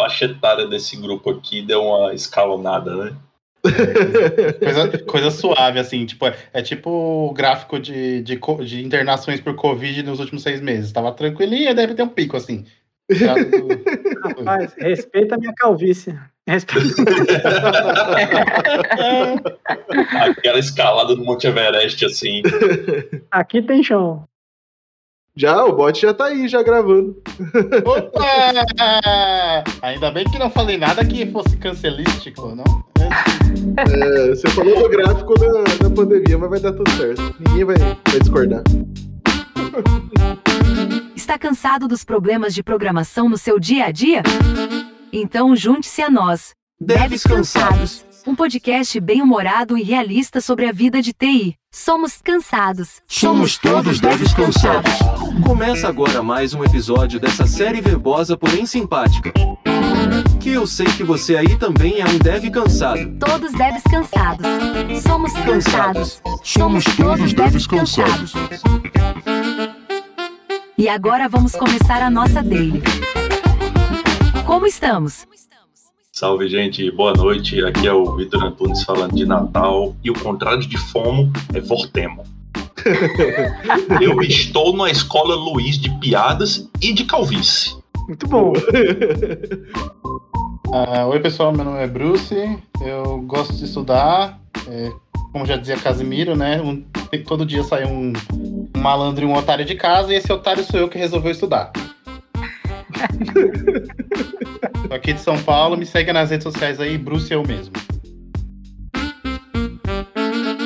faixa etária desse grupo aqui deu uma escalonada, né? coisa, coisa, suave, assim, tipo, é, é tipo o gráfico de, de, de, internações por Covid nos últimos seis meses. Tava tranquilinho, deve ter um pico, assim. Rapaz, respeita a minha calvície. Respeita. Aquela escalada do Monte Everest, assim. Aqui tem chão. Já, o bot já tá aí, já gravando. Opa! Ainda bem que não falei nada que fosse cancelístico, não? É, você falou do gráfico da, da pandemia, mas vai dar tudo certo. Ninguém vai, vai discordar. Está cansado dos problemas de programação no seu dia a dia? Então junte-se a nós. Deves Cansados. Um podcast bem-humorado e realista sobre a vida de TI. Somos cansados. Somos todos Deves Cansados. Começa agora mais um episódio dessa série verbosa, porém simpática. Que eu sei que você aí também é um dev cansado. Todos devs cansados. Somos cansados. Somos todos devs cansados. E agora vamos começar a nossa daily. Como estamos? Salve, gente. Boa noite. Aqui é o Vitor Antunes falando de Natal. E o contrário de FOMO é Vortemo. Eu estou na escola Luiz de piadas e de calvície. Muito bom. Uh, oi, pessoal. Meu nome é Bruce. Eu gosto de estudar. É, como já dizia Casimiro, né? Um, todo dia sai um, um malandro e um otário de casa, e esse otário sou eu que resolveu estudar. Tô aqui de São Paulo, me segue nas redes sociais aí, Bruce eu mesmo.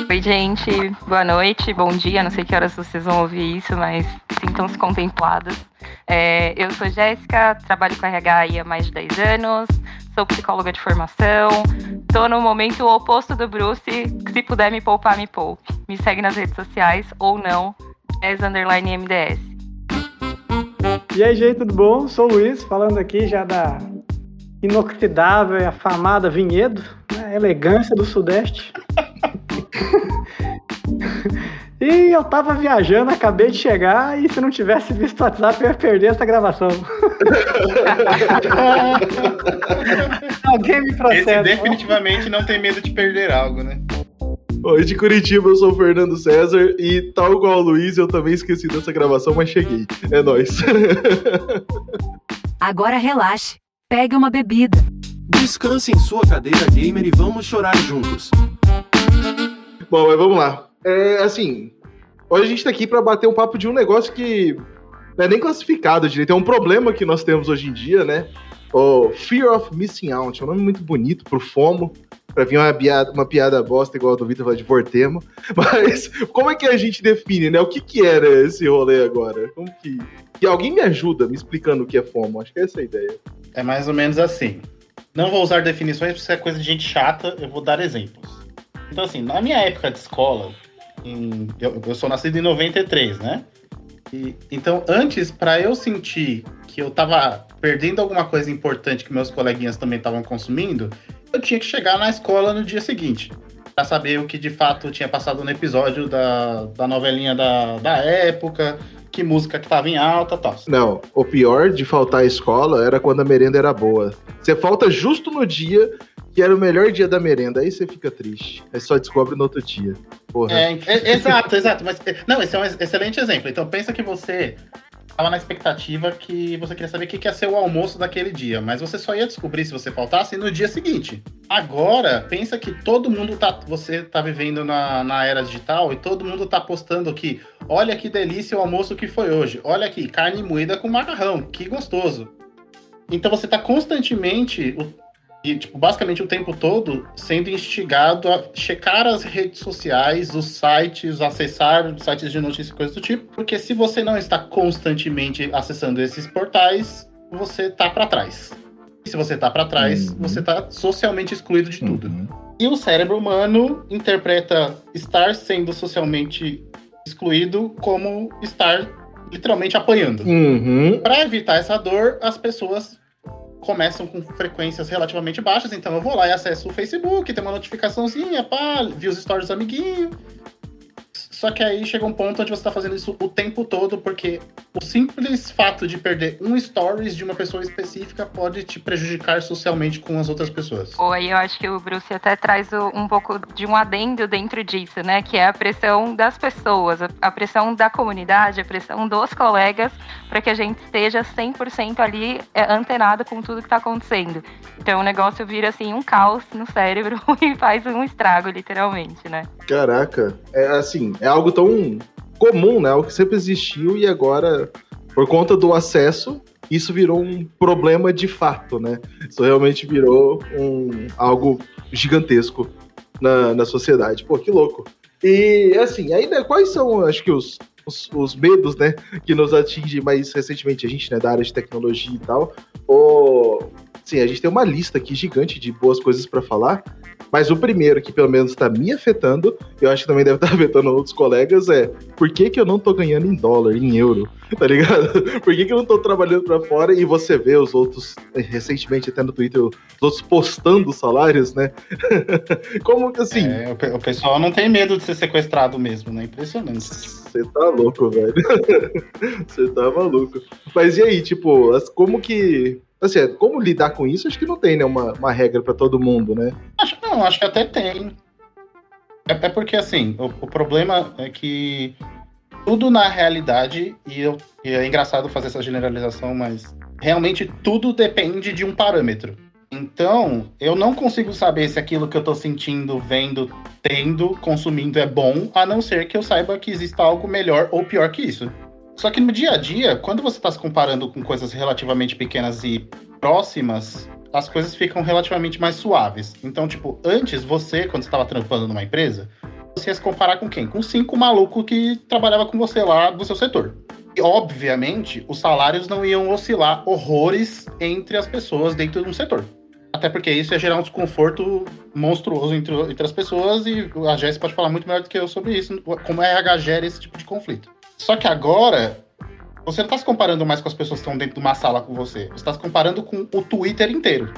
Oi, gente, boa noite, bom dia. Não sei que horas vocês vão ouvir isso, mas sintam-se contempladas. É, eu sou Jéssica, trabalho com RH há mais de 10 anos, sou psicóloga de formação, tô no momento oposto do Bruce, se puder me poupar, me poupe. Me segue nas redes sociais ou não, as underline MDS. E aí, gente, tudo bom? Sou o Luiz, falando aqui já da inoxidável e afamada Vinhedo, né? elegância do Sudeste. E eu tava viajando, acabei de chegar, e se não tivesse visto o WhatsApp, eu ia perder essa gravação. Alguém me processa. Esse definitivamente não tem medo de perder algo, né? Oi, de Curitiba, eu sou o Fernando César e, tal qual o Luiz, eu também esqueci dessa gravação, mas cheguei. É nóis. Agora relaxe, pegue uma bebida. Descanse em sua cadeira gamer e vamos chorar juntos. Bom, mas vamos lá. É assim, hoje a gente tá aqui para bater um papo de um negócio que não é nem classificado direito, é um problema que nós temos hoje em dia, né? O Fear of Missing Out, é um nome muito bonito pro FOMO, pra vir uma piada, uma piada bosta igual a do Vitor falar de Vortemo. Mas como é que a gente define, né? O que que era esse rolê agora? Como que... E alguém me ajuda me explicando o que é FOMO, acho que é essa a ideia. É mais ou menos assim. Não vou usar definições porque isso é coisa de gente chata, eu vou dar exemplos. Então assim, na minha época de escola, em, eu, eu, sou nascido em 93, né? E, então, antes, para eu sentir que eu tava perdendo alguma coisa importante que meus coleguinhas também estavam consumindo, eu tinha que chegar na escola no dia seguinte. para saber o que de fato tinha passado no episódio da, da novelinha da, da época, que música que tava em alta e tal. Não, o pior de faltar à escola era quando a merenda era boa. Você falta justo no dia que era o melhor dia da merenda, aí você fica triste. Aí só descobre no outro dia. Porra. É, é, exato, exato. Mas, não, esse é um excelente exemplo. Então pensa que você estava na expectativa que você queria saber o que ia ser o almoço daquele dia, mas você só ia descobrir se você faltasse no dia seguinte. Agora, pensa que todo mundo tá. Você tá vivendo na, na era digital e todo mundo tá postando aqui. Olha que delícia o almoço que foi hoje. Olha aqui, carne moída com macarrão. Que gostoso. Então você tá constantemente e, tipo, basicamente o tempo todo sendo instigado a checar as redes sociais, os sites, acessar sites de notícias e coisas do tipo, porque se você não está constantemente acessando esses portais, você tá para trás. E se você tá para trás, uhum. você tá socialmente excluído de tudo. Uhum. E o cérebro humano interpreta estar sendo socialmente excluído como estar literalmente apanhando. Uhum. Para evitar essa dor, as pessoas começam com frequências relativamente baixas, então eu vou lá e acesso o Facebook, tem uma notificaçãozinha, pá, vi os stories do amiguinho. Só que aí chega um ponto onde você tá fazendo isso o tempo todo, porque o simples fato de perder um stories de uma pessoa específica pode te prejudicar socialmente com as outras pessoas. Ou aí eu acho que o Bruce até traz um pouco de um adendo dentro disso, né? Que é a pressão das pessoas, a- pressão da comunidade, a pressão dos colegas, para que a gente esteja 100% ali é, antenado com tudo que tá acontecendo. Então o negócio vira assim um caos no cérebro e faz um estrago, literalmente, né? Caraca, é assim, é algo tão comum, né? Algo que sempre existiu e agora, por conta do acesso, isso virou um problema de fato, né? Isso realmente virou um, algo gigantesco na, na sociedade. Pô, que louco. E assim, aí, né, quais são, acho que, os, os, os medos, né, que nos atingem mais recentemente, a gente, né, da área de tecnologia e tal. Ou, sim, a gente tem uma lista aqui gigante de boas coisas pra falar. Mas o primeiro que pelo menos tá me afetando, eu acho que também deve estar afetando outros colegas, é por que, que eu não tô ganhando em dólar, em euro, tá ligado? Por que, que eu não tô trabalhando pra fora e você vê os outros, eh, recentemente até no Twitter, os outros postando salários, né? Como que assim? É, o, pe- o pessoal não tem medo de ser sequestrado mesmo, né? Impressionante. Você tá louco, velho. Você tá maluco. Mas e aí, tipo, como que. Assim, é, como lidar com isso? Acho que não tem, né, uma, uma regra pra todo mundo, né? Acho, não, acho que até tem. É, é porque, assim, o, o problema é que tudo na realidade, e, eu, e é engraçado fazer essa generalização, mas realmente tudo depende de um parâmetro. Então, eu não consigo saber se aquilo que eu tô sentindo, vendo, tendo, consumindo é bom, a não ser que eu saiba que exista algo melhor ou pior que isso. Só que no dia a dia, quando você está se comparando com coisas relativamente pequenas e próximas, as coisas ficam relativamente mais suaves. Então, tipo, antes você, quando estava trampando numa empresa, você ia se comparar com quem? Com cinco malucos que trabalhava com você lá do seu setor. E, obviamente, os salários não iam oscilar horrores entre as pessoas dentro de um setor. Até porque isso ia gerar um desconforto monstruoso entre, entre as pessoas e a Jéssica pode falar muito melhor do que eu sobre isso, como a RH gera esse tipo de conflito. Só que agora, você não está se comparando mais com as pessoas que estão dentro de uma sala com você. Você está se comparando com o Twitter inteiro.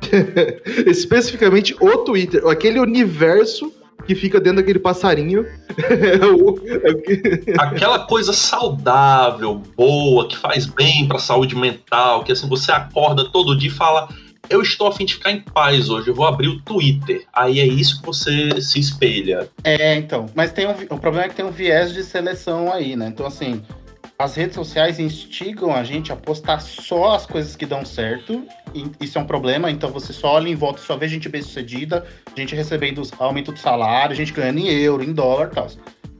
Especificamente o Twitter, aquele universo que fica dentro daquele passarinho. É é Aquela coisa saudável, boa, que faz bem pra saúde mental, que assim você acorda todo dia e fala. Eu estou a fim de ficar em paz hoje, eu vou abrir o Twitter. Aí é isso que você se espelha. É, então. Mas tem um, o problema é que tem um viés de seleção aí, né? Então, assim, as redes sociais instigam a gente a postar só as coisas que dão certo. Isso é um problema. Então, você só olha em volta só vê gente bem sucedida, gente recebendo aumento do salário, gente ganhando em euro, em dólar e tal.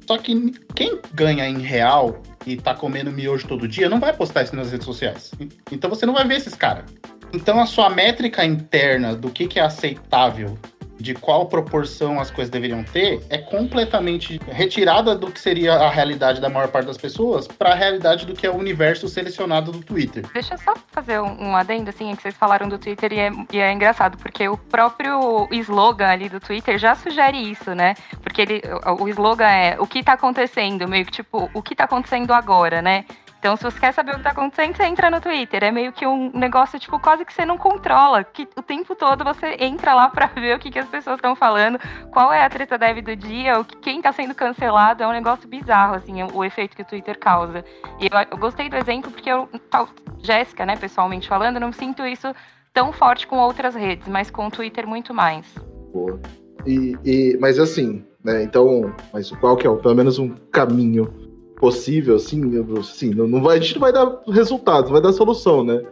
Só que quem ganha em real e tá comendo miojo todo dia não vai postar isso nas redes sociais. Então, você não vai ver esses caras. Então, a sua métrica interna do que, que é aceitável de qual proporção as coisas deveriam ter é completamente retirada do que seria a realidade da maior parte das pessoas para a realidade do que é o universo selecionado do Twitter. Deixa eu só fazer um, adendo, assim, é que vocês falaram do Twitter e é, e é engraçado, porque o próprio slogan ali do Twitter já sugere isso, né? Porque ele, o, slogan é o que tá acontecendo, meio que tipo, o que tá acontecendo agora, né? Então, se você quer saber o que tá acontecendo, você entra no Twitter. É meio que um negócio, tipo, quase que você não controla. Que o tempo todo você entra lá pra ver o que, que as pessoas estão falando, qual é a treta dev do dia, o que, quem tá sendo cancelado. É um negócio bizarro, assim, o, o efeito que o Twitter causa. E eu, eu gostei do exemplo porque eu, tal, Jéssica, né, pessoalmente falando, não sinto isso tão forte com outras redes, mas com o Twitter muito mais. Boa. E, e- mas assim, né? Então, mas qual que é, pelo menos um caminho possível, assim, assim não, não vai, a gente não vai dar resultado, não vai dar solução, né?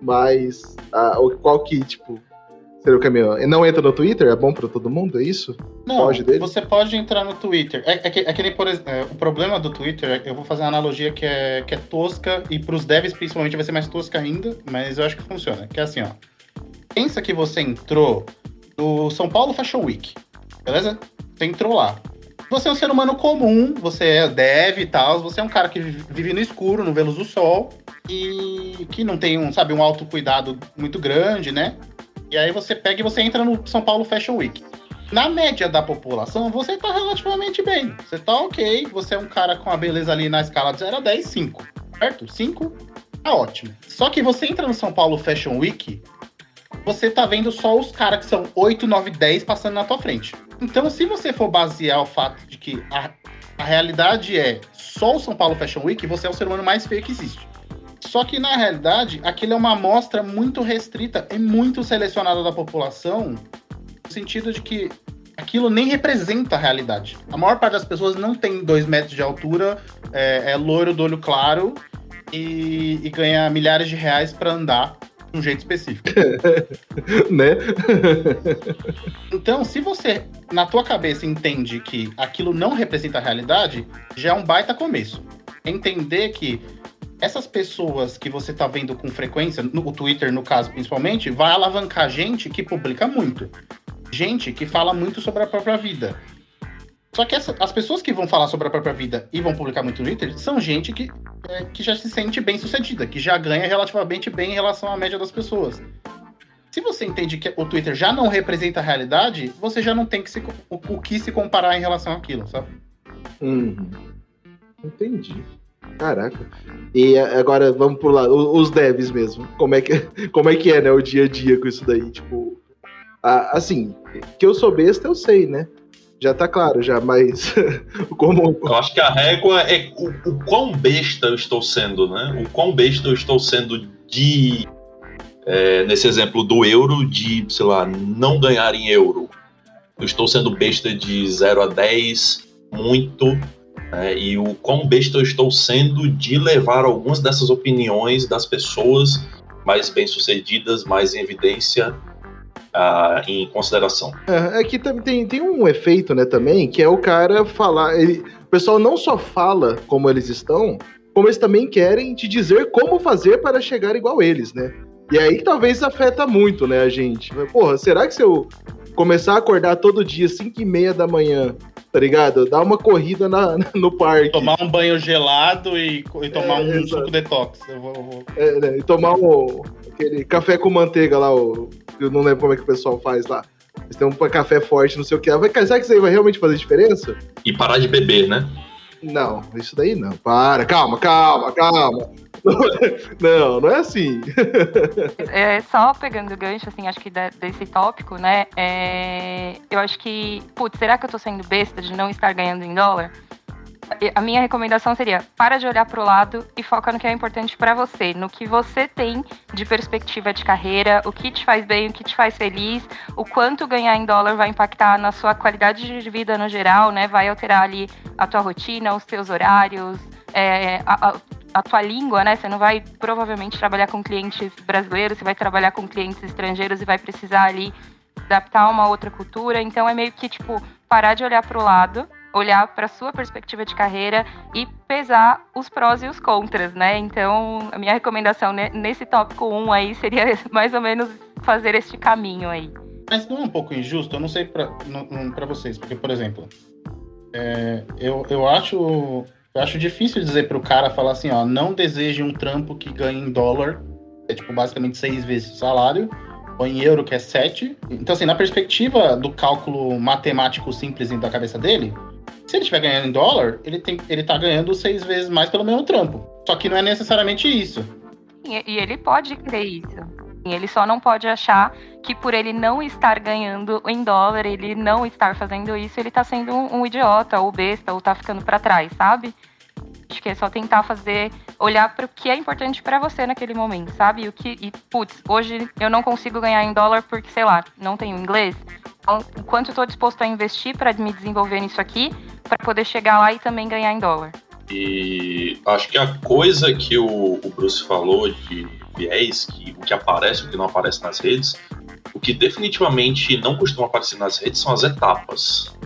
Mas a- qual que, tipo, seria o caminho? Não entra no Twitter? É bom pra todo mundo? É isso? Não, dele? você pode entrar no Twitter. É, é que, é que nem, por exemplo, é, o problema do Twitter, é- eu vou fazer uma analogia que é, que é tosca, e pros devs principalmente vai ser mais tosca ainda, mas eu acho que funciona. Que é assim, ó. Pensa que você entrou no São Paulo Fashion Week, beleza? Você entrou lá. Você é um ser humano comum, você é dev e tal, você é um cara que vive no escuro, no luz do sol, e que não tem um, sabe, um autocuidado muito grande, né? E aí você pega e você entra no São Paulo Fashion Week. Na média da população, você tá relativamente bem. Você tá ok, você é um cara com a beleza ali na escala de 0 a 10, 5. Certo? 5, tá ótimo. Só que você entra no São Paulo Fashion Week, você tá vendo só os caras que são 8, 9, 10 passando na tua frente. Então, se você for basear o fato de que a a realidade é, só o São Paulo Fashion Week, você é o ser humano mais feio que existe. Só que, na realidade, aquilo é uma amostra muito restrita e muito selecionada da população, no sentido de que aquilo nem representa a realidade. A maior parte das pessoas não tem dois metros de altura, é, é loiro do olho claro e, e ganha milhares de reais para andar um jeito específico. né? Então, se você, na tua cabeça, entende que aquilo não representa a realidade, já é um baita começo. Entender que essas pessoas que você tá vendo com frequência, no Twitter, no caso, principalmente, vai alavancar gente que publica muito. Gente que fala muito sobre a própria vida. Só que essa, as pessoas que vão falar sobre a própria vida e vão publicar muito no Twitter são gente que, é, que já se sente bem sucedida, que já ganha relativamente bem em relação à média das pessoas. Se você entende que o Twitter já não representa a realidade, você já não tem que se, o, o que se comparar em relação àquilo, sabe? Uhum. Entendi. Caraca. E agora vamos por lá, os devs mesmo. Como é que, como é, que é, né, o dia a dia com isso daí? Tipo, a, assim, que eu sou besta, eu sei, né? Já tá claro, já, mas como. Eu acho que a régua é o, o quão besta eu estou sendo, né? O quão besta eu estou sendo de. É, nesse exemplo do euro, de, sei lá, não ganhar em euro. Eu estou sendo besta de 0 a 10, muito, é, e o quão besta eu estou sendo de levar algumas dessas opiniões das pessoas mais bem-sucedidas, mais em evidência, uh, em consideração. É, é que tem, tem um efeito, né, também, que é o cara falar. Ele, o pessoal não só fala como eles estão, como eles também querem te dizer como fazer para chegar igual eles, né? E aí talvez afeta muito, né, a gente. Porra, será que se eu começar a acordar todo dia, 5 e meia da manhã, tá ligado? Dar uma corrida na, no parque. Tomar um banho gelado e, e tomar é, um exato. suco detox. Eu vou, eu vou... É, né? E tomar um, aquele café com manteiga lá, o, eu não lembro como é que o pessoal faz lá. Eles têm um café forte, não sei o que. Vai, será que isso aí vai realmente fazer diferença? E parar de beber, né? Não, isso daí não. Para, calma, calma, calma. Não, não é assim. É, só pegando o gancho, assim, acho que desse tópico, né? É, eu acho que, putz, será que eu tô sendo besta de não estar ganhando em dólar? A minha recomendação seria: para de olhar para o lado e foca no que é importante para você, no que você tem de perspectiva de carreira, o que te faz bem, o que te faz feliz, o quanto ganhar em dólar vai impactar na sua qualidade de vida no geral, né? Vai alterar ali a tua rotina, os teus horários, é, a, a, a tua língua, né? Você não vai provavelmente trabalhar com clientes brasileiros, você vai trabalhar com clientes estrangeiros e vai precisar ali adaptar a uma outra cultura. Então é meio que tipo parar de olhar para o lado olhar para sua perspectiva de carreira e pesar os prós e os contras, né? Então, a minha recomendação nesse tópico 1 aí seria mais ou menos fazer este caminho aí. Mas não é um pouco injusto? Eu não sei para vocês, porque, por exemplo, é, eu, eu acho eu acho difícil dizer para o cara falar assim, ó, não deseje um trampo que ganhe em dólar, é tipo basicamente seis vezes o salário, ou em euro, que é sete. Então, assim, na perspectiva do cálculo matemático simples da cabeça dele, se ele estiver ganhando em dólar, ele, tem, ele tá ganhando seis vezes mais pelo mesmo trampo. Só que não é necessariamente isso. E, e ele pode crer isso. Ele só não pode achar que por ele não estar ganhando em dólar, ele não estar fazendo isso, ele tá sendo um, um idiota ou besta ou tá ficando para trás, sabe? Acho que é só tentar fazer, olhar para o que é importante para você naquele momento, sabe? O que e putz, hoje eu não consigo ganhar em dólar porque sei lá, não tenho inglês. Então, o quanto estou disposto a investir para me desenvolver nisso aqui, para poder chegar lá e também ganhar em dólar. E acho que a coisa que o, o Bruce falou de viés, que o que aparece, o que não aparece nas redes, o que definitivamente não costuma aparecer nas redes são as etapas.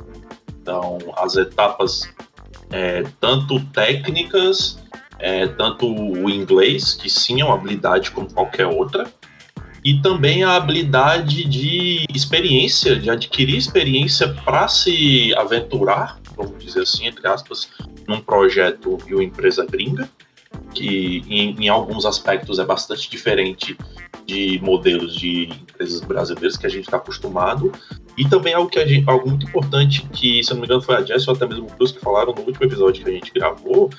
Então, as etapas é, tanto técnicas, é, tanto o inglês, que sim é uma habilidade como qualquer outra, e também a habilidade de experiência, de adquirir experiência para se aventurar, vamos dizer assim, entre aspas, num projeto e uma empresa gringa, que em, em alguns aspectos é bastante diferente de modelos de empresas brasileiras que a gente está acostumado. E também algo, que gente, algo muito importante que, se eu não me engano, foi a Jess ou até mesmo o Bruce que falaram no último episódio que a gente gravou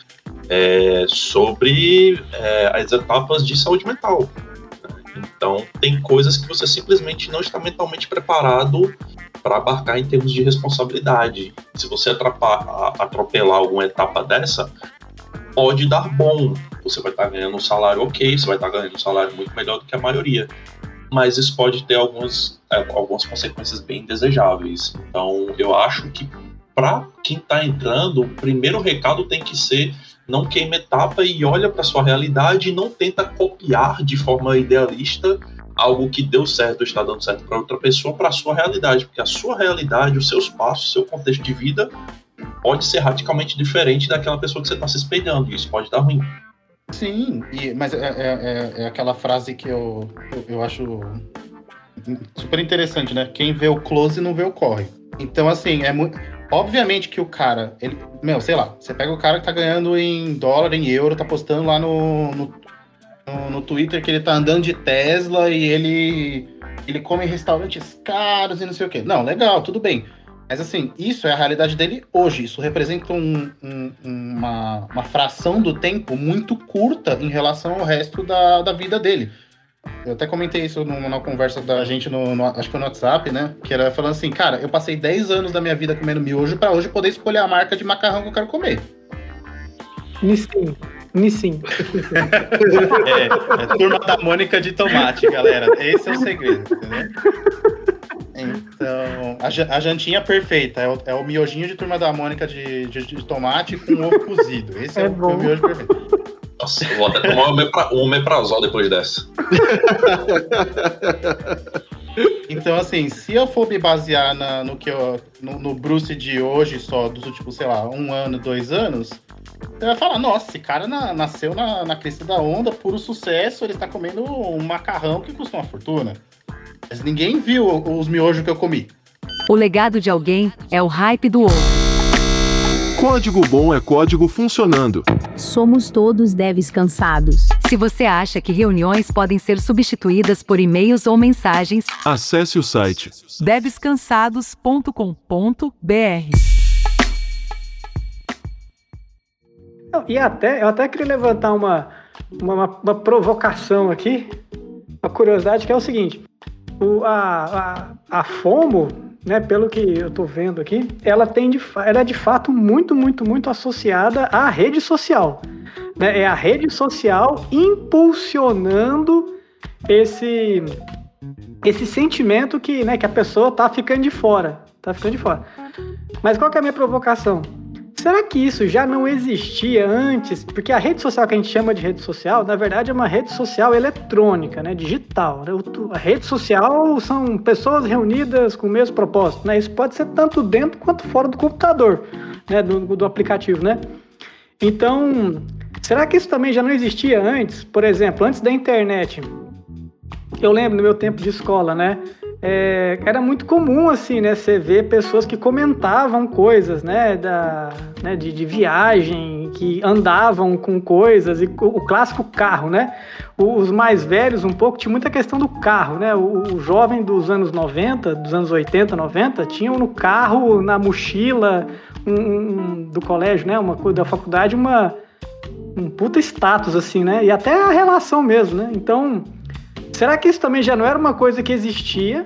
é, sobre é, as etapas de saúde mental. Então, tem coisas que você simplesmente não está mentalmente preparado para abarcar em termos de responsabilidade. Se você atropelar alguma etapa dessa, pode dar bom. Você vai estar tá ganhando um salário ok, você vai estar tá ganhando um salário muito melhor do que a maioria. Mas isso pode ter algumas, é, algumas consequências bem desejáveis. Então, eu acho que para quem está entrando, o primeiro recado tem que ser não queima etapa e olha para sua realidade e não tenta copiar de forma idealista algo que deu certo, está dando certo para outra pessoa, para a sua realidade, porque a sua realidade, os seus passos, seu contexto de vida pode ser radicalmente diferente daquela pessoa que você está se espelhando, e isso pode dar ruim. Sim, e, mas é, é, é, é aquela frase que eu, eu, acho super interessante, né? Quem vê o close não vê o corre. Então, assim, é muito. Obviamente que o cara, ele, meu, sei lá, você pega o cara que tá ganhando em dólar, em euro, tá postando lá no, no, no, no Twitter que ele tá andando de Tesla e ele, ele come em restaurantes caros e não sei o quê. Não, legal, tudo bem. Mas assim, isso é a realidade dele hoje. Isso representa um, um, uma, uma fração do tempo muito curta em relação ao resto da, da vida dele. Eu até comentei isso numa conversa da gente no, no, acho que no WhatsApp, né? Que era falando assim, cara, eu passei 10 anos da minha vida comendo miojo para hoje poder escolher a marca de macarrão que eu quero comer. Nissin. Nissin. é, é turma da Mônica de tomate, galera. Esse é o segredo, entendeu? Então, a, a jantinha perfeita é o, é o, miojinho de turma da Mônica de, de, de tomate com ovo cozido. Esse é, é o, o miojo perfeito. Nossa, eu vou até tomar um omeprazol depois dessa. Então, assim, se eu for me basear na, no que eu, no, no, Bruce de hoje só, dos últimos, sei lá, um ano, dois anos, você vai falar, nossa, esse cara na, nasceu na, na crista da onda, puro sucesso, ele está comendo um macarrão que custa uma fortuna. Mas ninguém viu os miojos que eu comi. O legado de alguém é o hype do outro. Código bom é código funcionando. Somos todos devs cansados. Se você acha que reuniões podem ser substituídas por e-mails ou mensagens, acesse o site devscansados.com.br. E até, eu até queria levantar uma, uma, uma provocação aqui, uma curiosidade que é o seguinte: o, a, a, a FOMO, né, pelo que eu estou vendo aqui, ela tem de, ela é de fato muito, muito, muito associada à rede social. Né? É a rede social impulsionando esse esse sentimento que, né, que a pessoa está ficando de fora, tá ficando de fora. Mas qual que é a minha provocação? Será que isso já não existia antes? Porque a rede social que a gente chama de rede social, na verdade, é uma rede social eletrônica, né? digital. Né? A rede social são pessoas reunidas com o mesmo propósito. Né? Isso pode ser tanto dentro quanto fora do computador, né? do, do aplicativo. Né? Então, será que isso também já não existia antes? Por exemplo, antes da internet. Eu lembro no meu tempo de escola, né? É, era muito comum assim, né? Você ver pessoas que comentavam coisas, né? Da, né, de, de viagem, que andavam com coisas e o, clássico carro, né? Os mais velhos um pouco tinha muita questão do carro, né? O, o jovem dos anos 90, dos anos 80, 90, tinham no carro, na mochila um, um, do colégio, né? Uma da faculdade, uma um puta status assim, né? E até a relação mesmo, né? Então Será que isso também já não era uma coisa que existia?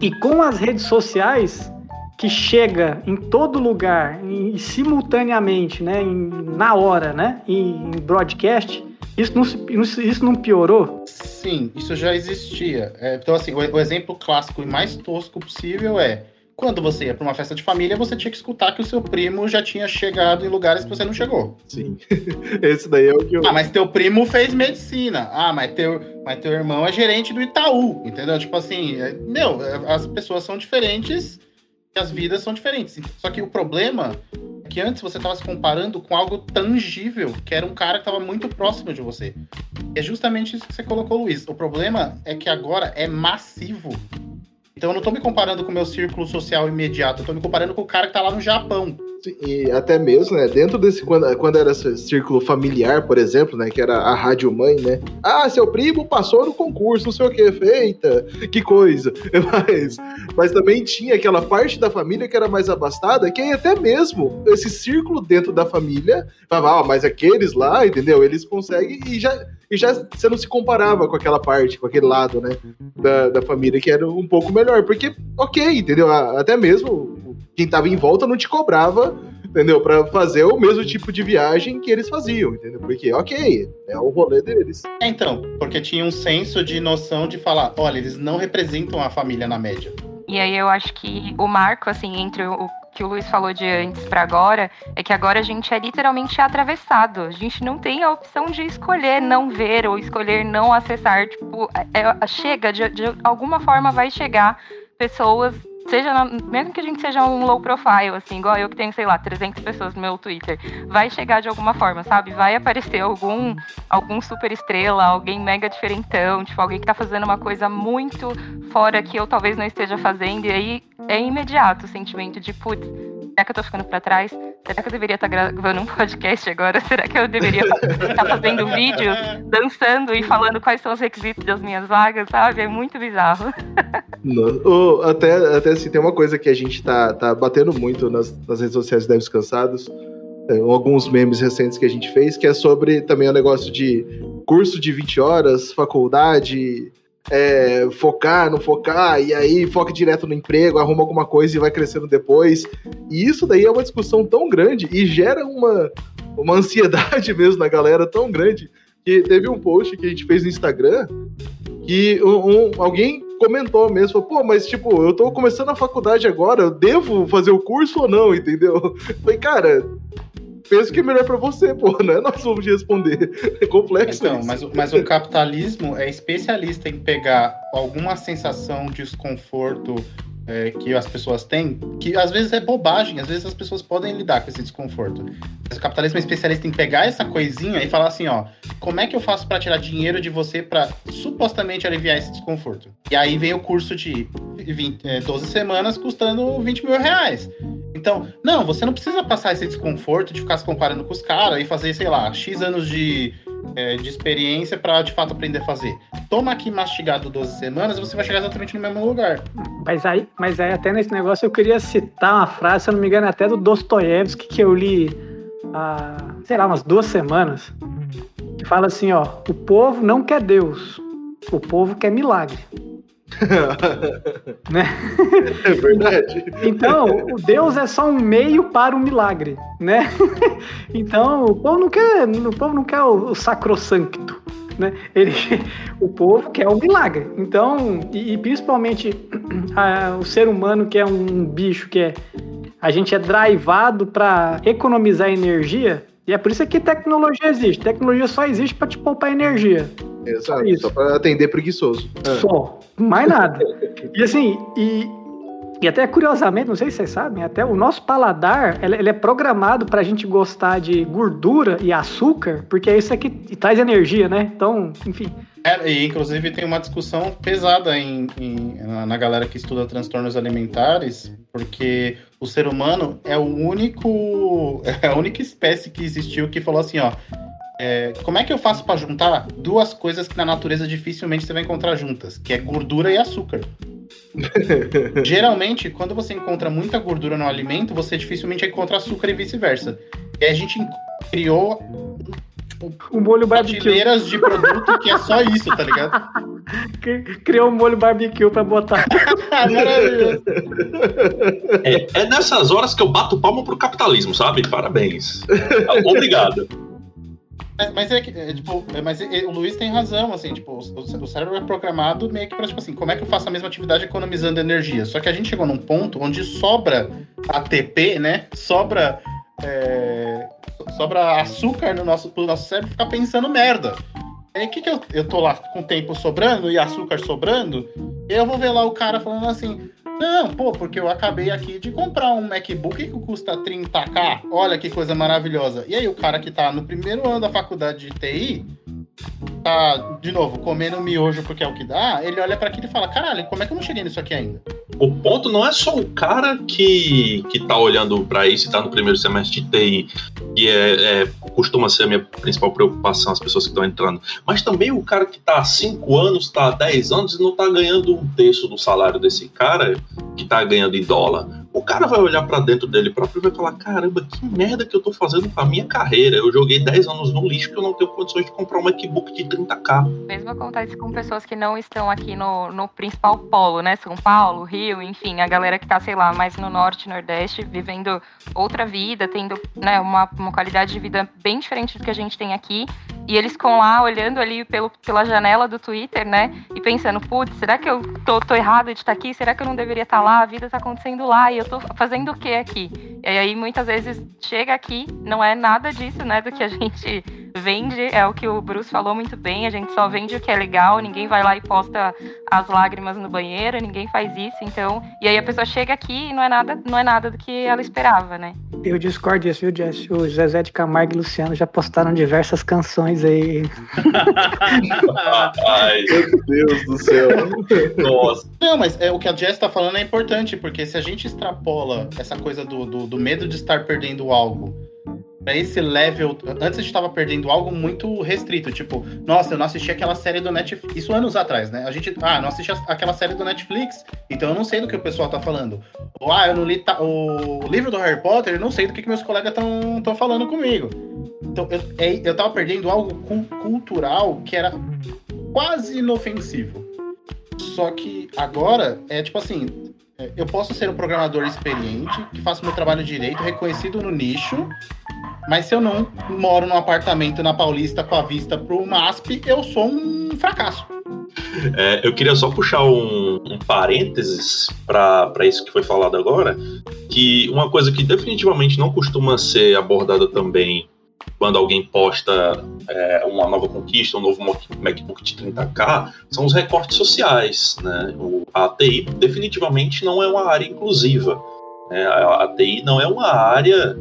E com as redes sociais, que chega em todo lugar e simultaneamente, né, em, na hora, né, em, broadcast, isso não, isso não piorou? Sim, isso já existia. É, então, assim, o, o exemplo clássico e mais tosco possível é quando você ia para uma festa de família, você tinha que escutar que o seu primo já tinha chegado em lugares que você não chegou. Sim. Esse daí é o que eu. Ah, mas teu primo fez medicina. Ah, mas teu, mas teu irmão é gerente do Itaú. Entendeu? Tipo assim, é, meu, é, as pessoas são diferentes e as vidas são diferentes. Só que o problema é que antes você estava se comparando com algo tangível, que era um cara que estava muito próximo de você. É justamente isso que você colocou, Luiz. O problema é que agora é massivo. Então eu não tô me comparando com o meu círculo social imediato, eu tô me comparando com o cara que tá lá no Japão. E até mesmo, né, dentro desse, quando, quando era círculo familiar, por exemplo, né, que era a rádio mãe, né, ah, seu primo passou no concurso, não sei o que, feita, que coisa, mas, mas também tinha aquela parte da família que era mais abastada, que até mesmo esse círculo dentro da família, falava, ah, mas aqueles lá, entendeu, eles conseguem, e já, e já você não se comparava com aquela parte, com aquele lado, né, da, da família que era um pouco melhor, porque, ok, entendeu? Até mesmo quem tava em volta não te cobrava, entendeu? Para fazer o mesmo tipo de viagem que eles faziam, entendeu? Porque, ok, é o rolê deles. É, então, porque tinha um senso de noção de falar, olha, eles não representam a família na média. E aí eu acho que o marco, assim, entre o que o Luiz falou de antes para agora, é que agora a gente é literalmente atravessado. A gente não tem a opção de escolher não ver ou escolher não acessar. Tipo, é, é chega, de, de alguma forma vai chegar pessoas seja na, mesmo que a gente seja um low profile, assim, igual eu que tenho, sei lá, 300 pessoas no meu Twitter, vai chegar de alguma forma, sabe? Vai aparecer algum, algum super estrela, alguém mega diferentão, tipo, alguém que tá fazendo uma coisa muito fora que eu talvez não esteja fazendo, e aí é imediato o sentimento de, putz, será que eu tô ficando pra trás? Será que eu deveria estar tá gravando um podcast agora? Será que eu deveria estar tá fazendo vídeo, dançando e falando quais são os requisitos das minhas vagas, sabe? É muito bizarro. Não, até, até assim, tem uma coisa que a gente tá, tá batendo muito nas, nas redes sociais Devs Cansados, é, alguns memes recentes que a gente fez, que é sobre também o negócio de curso de 20 horas, faculdade, é, focar, não focar, e aí foca direto no emprego, arruma alguma coisa e vai crescendo depois. E isso daí é uma discussão tão grande e gera uma, uma ansiedade mesmo na galera tão grande que teve um post que a gente fez no Instagram que um, um, alguém comentou mesmo, falou, pô, mas tipo, eu tô começando a faculdade agora, eu devo fazer o curso ou não, entendeu? Falei, cara, penso que é melhor para você, pô, né? Nós vamos responder. É complexo. Então, mas, mas o capitalismo é especialista em pegar alguma sensação de desconforto é, que as pessoas têm, que às vezes é bobagem, às vezes as pessoas podem lidar com esse desconforto. Mas o capitalismo é especialista em pegar essa coisinha e falar assim, ó, como é que eu faço para tirar dinheiro de você para supostamente aliviar esse desconforto? E aí vem o curso de 20, é, 12 semanas custando 20 mil reais. Então, não, você não precisa passar esse desconforto de ficar se comparando com os caras e fazer, sei lá, X anos de, é, de experiência para de fato aprender a fazer. Toma aqui mastigado 12 semanas e você vai chegar exatamente no mesmo lugar. Mas aí, mas aí até nesse negócio eu queria citar uma frase, se eu não me engano, até do Dostoiévski, que eu li há, sei lá, umas duas semanas, que fala assim, ó, o povo não quer Deus, o povo quer milagre. né? É verdade. Então, o Deus é só um meio para o milagre, né? Então, o povo não quer, o povo não quer o, o sacrossancto, né? Ele, o povo quer o milagre. Então, e, e principalmente a, o ser humano que é um bicho que é a gente é drivado para economizar energia, e é por isso que tecnologia existe. Tecnologia só existe para te poupar energia. Exato, Isso. só para atender preguiçoso. É. Só, mais nada. e assim, e, e até curiosamente, não sei se vocês sabem, até o nosso paladar, ele, é programado para a gente gostar de gordura e açúcar, porque é isso aqui traz energia, né? Então, enfim. É, e inclusive tem uma discussão pesada em, em, na galera que estuda transtornos alimentares, porque o ser humano é o único, é a única espécie que existiu que falou assim, ó, é, como é que eu faço para juntar duas coisas que na natureza dificilmente você vai encontrar juntas, que é gordura e açúcar? Geralmente, quando você encontra muita gordura no alimento, você dificilmente encontra açúcar e vice-versa. E a gente criou tipo, um molho barbecue. de produto que é só isso, tá ligado? Criou um molho barbecue pra botar. Maravilhoso. É, é nessas horas que eu bato palma pro capitalismo, sabe? Parabéns. Obrigado. Mas, é que, é, tipo, é, mas é, o Luiz tem razão, assim, tipo, o, o, cérebro é programado meio que pra, tipo assim, como é que eu faço a mesma atividade economizando energia? Só que a gente chegou num ponto onde sobra ATP, né? Sobra. É, sobra açúcar no nosso, pro nosso cérebro ficar pensando merda. Aí o que, que eu, eu tô lá com tempo sobrando e açúcar sobrando, eu vou ver lá o cara falando assim, não, pô, porque eu acabei aqui de comprar um MacBook que custa 30k. Olha que coisa maravilhosa. E aí o cara que tá no primeiro ano da faculdade de TI, tá, de novo, comendo miojo porque é o que dá, ele olha para aquilo e fala: caralho, como é que eu não cheguei nisso aqui ainda? O ponto não é só o cara que, que tá olhando para isso e tá no primeiro semestre de TI, que é, é, costuma ser a minha principal preocupação, as pessoas que estão entrando, mas também o cara que tá há 5 anos, tá há 10 anos e não tá ganhando um terço do salário desse cara que tá ganhando em dólar. O cara vai olhar para dentro dele próprio e vai falar: caramba, que merda que eu tô fazendo com a minha carreira. Eu joguei 10 anos no lixo que eu não tenho condições de comprar um MacBook de 30k. Mesmo acontece com pessoas que não estão aqui no, no principal polo, né? São Paulo, Rio, enfim, a galera que tá, sei lá, mais no norte, nordeste, vivendo outra vida, tendo né, uma, uma qualidade de vida bem diferente do que a gente tem aqui. E eles ficam lá olhando ali pelo, pela janela do Twitter, né? E pensando, putz, será que eu tô, tô errado de estar aqui? Será que eu não deveria estar lá? A vida tá acontecendo lá e eu tô fazendo o que aqui? E aí muitas vezes chega aqui, não é nada disso, né? Do que a gente vende, é o que o Bruce falou muito bem, a gente só vende o que é legal, ninguém vai lá e posta as lágrimas no banheiro, ninguém faz isso, então. E aí a pessoa chega aqui e não é nada, não é nada do que ela esperava, né? Eu discordo disso, viu, Jess? O Zezé de Camargo e Luciano já postaram diversas canções aí. Ai, Meu Deus do céu. nossa. Não, mas é, o que a Jess tá falando é importante, porque se a gente extrapola essa coisa do, do, do medo de estar perdendo algo pra esse level. Antes a gente tava perdendo algo muito restrito, tipo, nossa, eu não assisti aquela série do Netflix. Isso anos atrás, né? A gente, ah, não assisti aquela série do Netflix, então eu não sei do que o pessoal tá falando. Ou, ah, eu não li ta- o livro do Harry Potter, eu não sei do que, que meus colegas estão falando comigo. Então eu, é- eu tava perdendo algo cu- cultural que era quase inofensivo. Só que agora é tipo assim. é, Eu posso ser um programador experiente, que faço meu trabalho direito, reconhecido no nicho, mas se eu não moro num apartamento na Paulista com a vista pro MASP, eu sou um fracasso. É, eu queria só puxar um, um parênteses para isso que foi falado agora, que uma coisa que definitivamente não costuma ser abordada também quando alguém posta é, uma nova conquista, um novo MacBook de 30K, são os recortes sociais. Né? O, a TI definitivamente não é uma área inclusiva. né? A, a TI não é uma área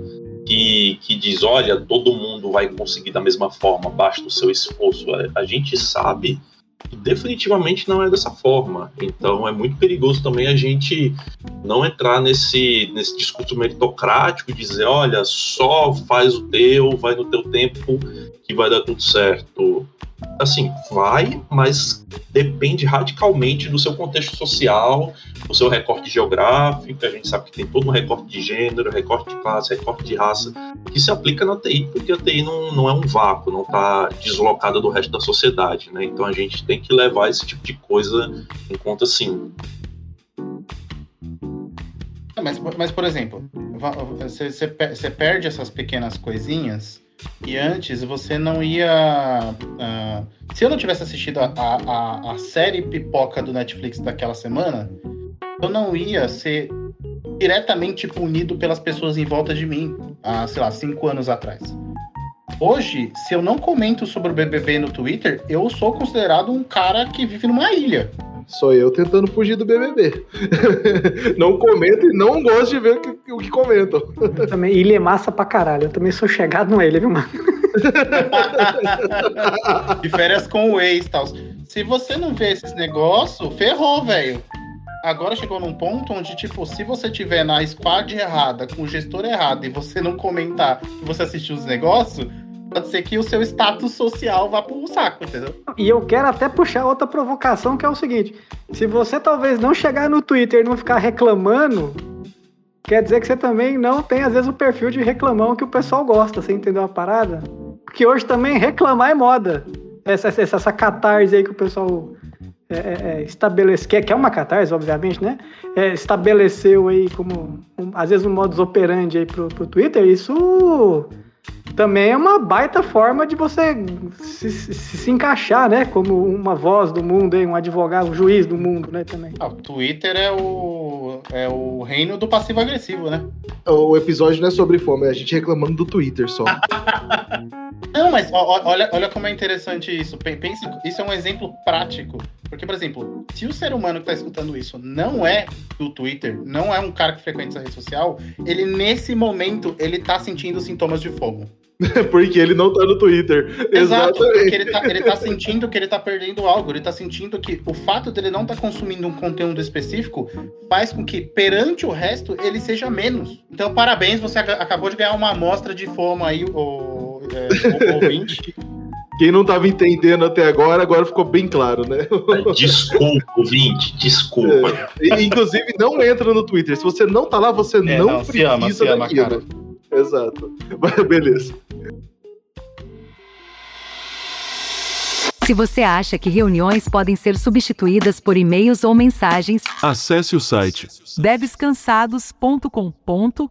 que, que diz, olha, todo mundo vai conseguir da mesma forma, basta o seu esforço. A, gente sabe que definitivamente não é dessa forma. Então é muito perigoso também a gente não entrar nesse, nesse discurso meritocrático e dizer, olha, só faz o teu, vai no teu tempo que vai dar tudo certo. Assim, vai, mas depende radicalmente do seu contexto social, do seu recorte geográfico, a gente sabe que tem todo um recorte de gênero, recorte de classe, recorte de raça, que se aplica na TI, porque a TI não, não é um vácuo, não está deslocada do resto da sociedade, né? Então a gente tem que levar esse tipo de coisa em conta sim. Mas, mas por exemplo, você perde essas pequenas coisinhas e antes você não ia. ah, se eu não tivesse assistido a, a- a série pipoca do Netflix daquela semana, eu não ia ser diretamente punido pelas pessoas em volta de mim, há, sei lá, cinco anos atrás. Hoje, se eu não comento sobre o BBB no Twitter, eu sou considerado um cara que vive numa ilha. Sou eu tentando fugir do BBB. não comento e não gosto de ver o que, o que comentam. Eu também, ilha é massa pra caralho. Eu também sou chegado numa ilha, viu, mano? de férias com o ex e tal. Se você não vê esses negócios, ferrou, velho. Agora chegou num ponto onde, tipo, se você tiver na squad errada, com o gestor errado, e você não comentar que você assistiu os negócios, pode ser que o seu status social vá pro saco, entendeu? E eu quero até puxar outra provocação, que é o seguinte: se você talvez não chegar no Twitter e não ficar reclamando, quer dizer que você também não tem, às vezes, o perfil de reclamão que o pessoal gosta, você entendeu a parada? Porque hoje também reclamar é moda. Essa, essa, essa catarse aí que o pessoal é, é, é, estabelece, que é, que é uma catarse, obviamente, né? É, estabeleceu aí como, um- às vezes, um modus operandi aí pro, pro Twitter, isso também é uma baita forma de você se, se- se encaixar, né? Como uma voz do mundo, aí, um advogado, um juiz do mundo, né? Também. Ah, o Twitter é o, é o reino do passivo-agressivo, né? O episódio não é sobre fome, é a gente reclamando do Twitter só. Não, mas olha, olha como é interessante isso. Pen- Pense, isso é um exemplo prático. Porque, por exemplo, se o ser humano que está escutando isso não é do Twitter, não é um cara que frequenta essa rede social, ele nesse momento ele tá sentindo sintomas de fomo. Porque ele não tá no Twitter. Exato, porque Exatamente. ele tá, ele tá sentindo que ele tá perdendo algo, ele tá sentindo que o fato dele não estar consumindo um conteúdo específico faz com que, perante o resto, ele seja menos. Então, parabéns, você ac- acabou de ganhar uma amostra de fomo aí, o, é, o ouvinte. Quem não tava entendendo até agora, agora ficou bem claro, né? Desculpa, ouvinte, desculpa. É. Inclusive, não entra no Twitter. Se você não tá lá, você é, não, não precisa ama, daquilo. Ama, Exato. Mas beleza. Se você acha que reuniões podem ser substituídas por e-mails ou mensagens, acesse o site devescansados.com.br.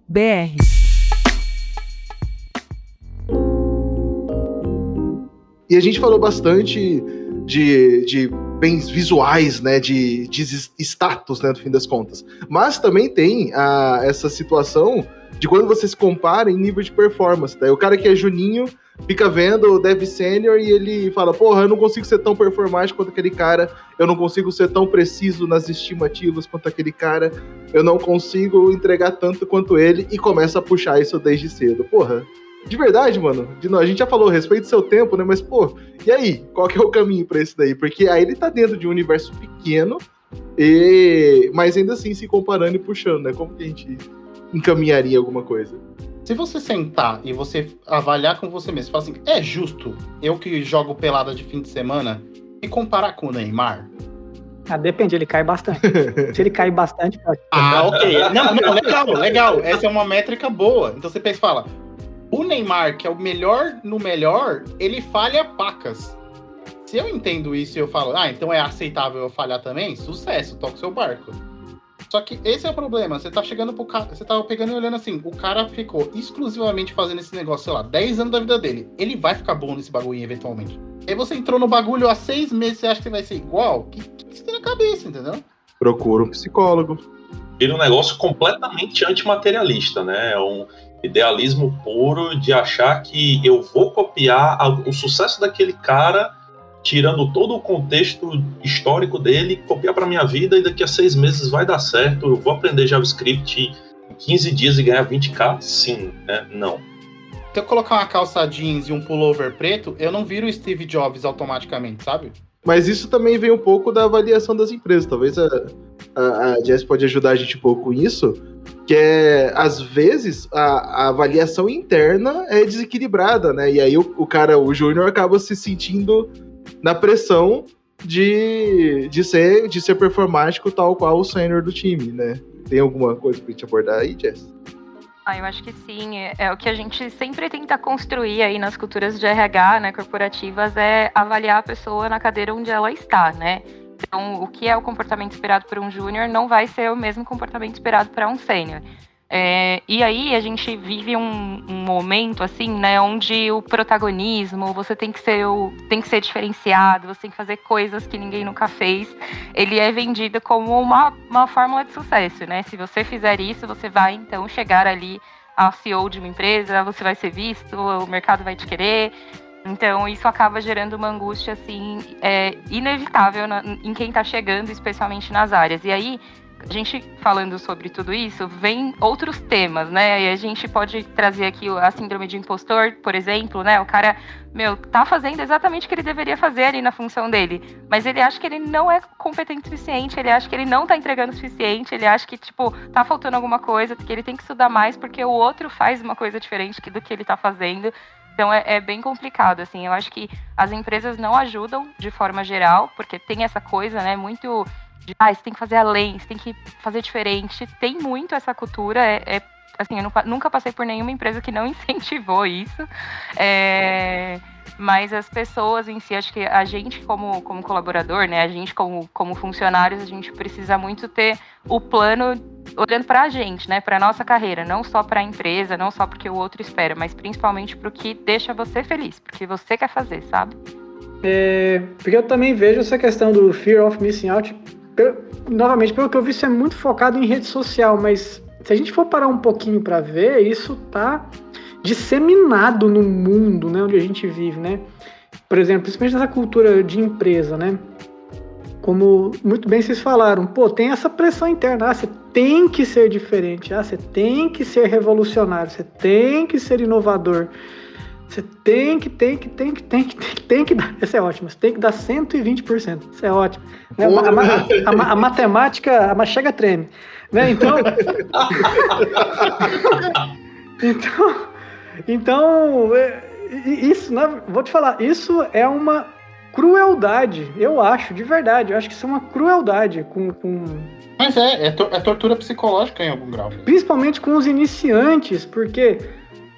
E a gente falou bastante de, de bens visuais, né, de, de status, né, no fim das contas. Mas também tem a, essa situação de quando você se compara em nível de performance. Tá? O cara que é Juninho fica vendo o Dev Senior e ele fala: Porra, eu não consigo ser tão performático quanto aquele cara, eu não consigo ser tão preciso nas estimativas quanto aquele cara, eu não consigo entregar tanto quanto ele, e começa a puxar isso desde cedo. Porra. De verdade, mano, de, a gente já falou, respeito seu tempo, né? Mas, pô, e aí? Qual que é o caminho para isso daí? Porque aí ele tá dentro de um universo pequeno, e mas ainda assim se comparando e puxando, né? Como que a gente encaminharia alguma coisa? Se você sentar e você avaliar com você mesmo, falar assim, é justo eu que jogo pelada de fim de semana e comparar com o Neymar? Ah, depende, ele cai bastante. Se ele cai bastante, pode. Ah, ok. Não, não, legal, legal. Essa é uma métrica boa. Então você pensa e fala: o Neymar, que é o melhor no melhor, ele falha pacas. Se eu entendo isso e eu falo, ah, então é aceitável eu falhar também, sucesso, toca o seu barco. Só que esse é o problema. Você tá chegando pro cara. Você tá pegando e olhando assim. O cara ficou exclusivamente fazendo esse negócio, sei lá, 10 anos da vida dele. Ele vai ficar bom nesse bagulho eventualmente. Aí você entrou no bagulho há seis meses e acha que vai ser igual? O que, que você tem na cabeça, entendeu? Procura um psicólogo. Vira um negócio completamente antimaterialista, né? É um idealismo puro de achar que eu vou copiar o sucesso daquele cara tirando todo o contexto histórico dele, copiar para minha vida e daqui a seis meses vai dar certo, eu vou aprender JavaScript em 15 dias e ganhar 20k? Sim, né? Não. Se eu colocar uma calça jeans e um pullover preto, eu não viro Steve Jobs automaticamente, sabe? Mas isso também vem um pouco da avaliação das empresas. Talvez a, a, a Jess pode ajudar a gente um pouco com isso, que é, às vezes, a, a avaliação interna é desequilibrada, né? E aí o, o cara, o júnior, acaba se sentindo na pressão de, de, ser, de ser performático tal qual o sênior do time, né? Tem alguma coisa pra gente abordar aí, Jess? Ah, eu acho que sim. É, é, o que a gente sempre tenta construir aí nas culturas de RH, né, corporativas, é avaliar a pessoa na cadeira onde ela está, né? Então, o que é o comportamento esperado por um júnior não vai ser o mesmo comportamento esperado para um sênior. É, e aí a gente vive um, um, momento assim, né, onde o protagonismo, você tem que ser o, tem que ser diferenciado, você tem que fazer coisas que ninguém nunca fez. Ele é vendido como uma, uma fórmula de sucesso, né? Se você fizer isso, você vai então chegar ali a CEO de uma empresa, você vai ser visto, o mercado vai te querer. Então isso acaba gerando uma angústia assim é, inevitável na, em quem está chegando, especialmente nas áreas. E aí a gente falando sobre tudo isso, vem outros temas, né? E a gente pode trazer aqui a síndrome de impostor, por exemplo, né? O cara, meu, tá fazendo exatamente o que ele deveria fazer ali na função dele, mas ele acha que ele não é competente o suficiente, ele acha que ele não tá entregando o suficiente, ele acha que, tipo, tá faltando alguma coisa, que ele tem que estudar mais porque o outro faz uma coisa diferente do que ele tá fazendo. Então é, é, bem complicado, assim. Eu acho que as empresas não ajudam de forma geral, porque tem essa coisa, né, muito de ah, você tem que fazer além, você tem que fazer diferente. Tem muito essa cultura, é, é assim, eu nunca passei por nenhuma empresa que não incentivou isso. É, mas as pessoas em si, acho que a gente como, como colaborador, né, a gente como, como funcionários, a gente precisa muito ter o plano olhando para a gente, né, para nossa carreira, não só para a empresa, não só porque o outro espera, mas principalmente para o que deixa você feliz, porque você quer fazer, sabe? É, porque eu também vejo essa questão do fear of missing out pelo, novamente, pelo que eu vi, isso é muito focado em rede social, mas se a gente for parar um pouquinho para ver, isso tá disseminado no mundo, né, onde a gente vive, né? Por exemplo, principalmente nessa cultura de empresa, né? Como muito bem vocês falaram, pô, tem essa pressão interna, ah, você tem que ser diferente, ah, você tem que ser revolucionário, você tem que ser inovador. Você tem que, tem que, tem que, tem que, tem que, tem que dar. Essa é ótima. Você tem que dar 120%. Isso é ótimo. Né? A, a, a, a, matemática, a machega treme. Né? Então. então. Então. É, isso, né? Vou te falar, isso é uma crueldade, eu acho, de verdade. Eu acho que isso é uma crueldade com. com... Mas é, é, to é, tortura psicológica em algum grau. Principalmente com os iniciantes, porque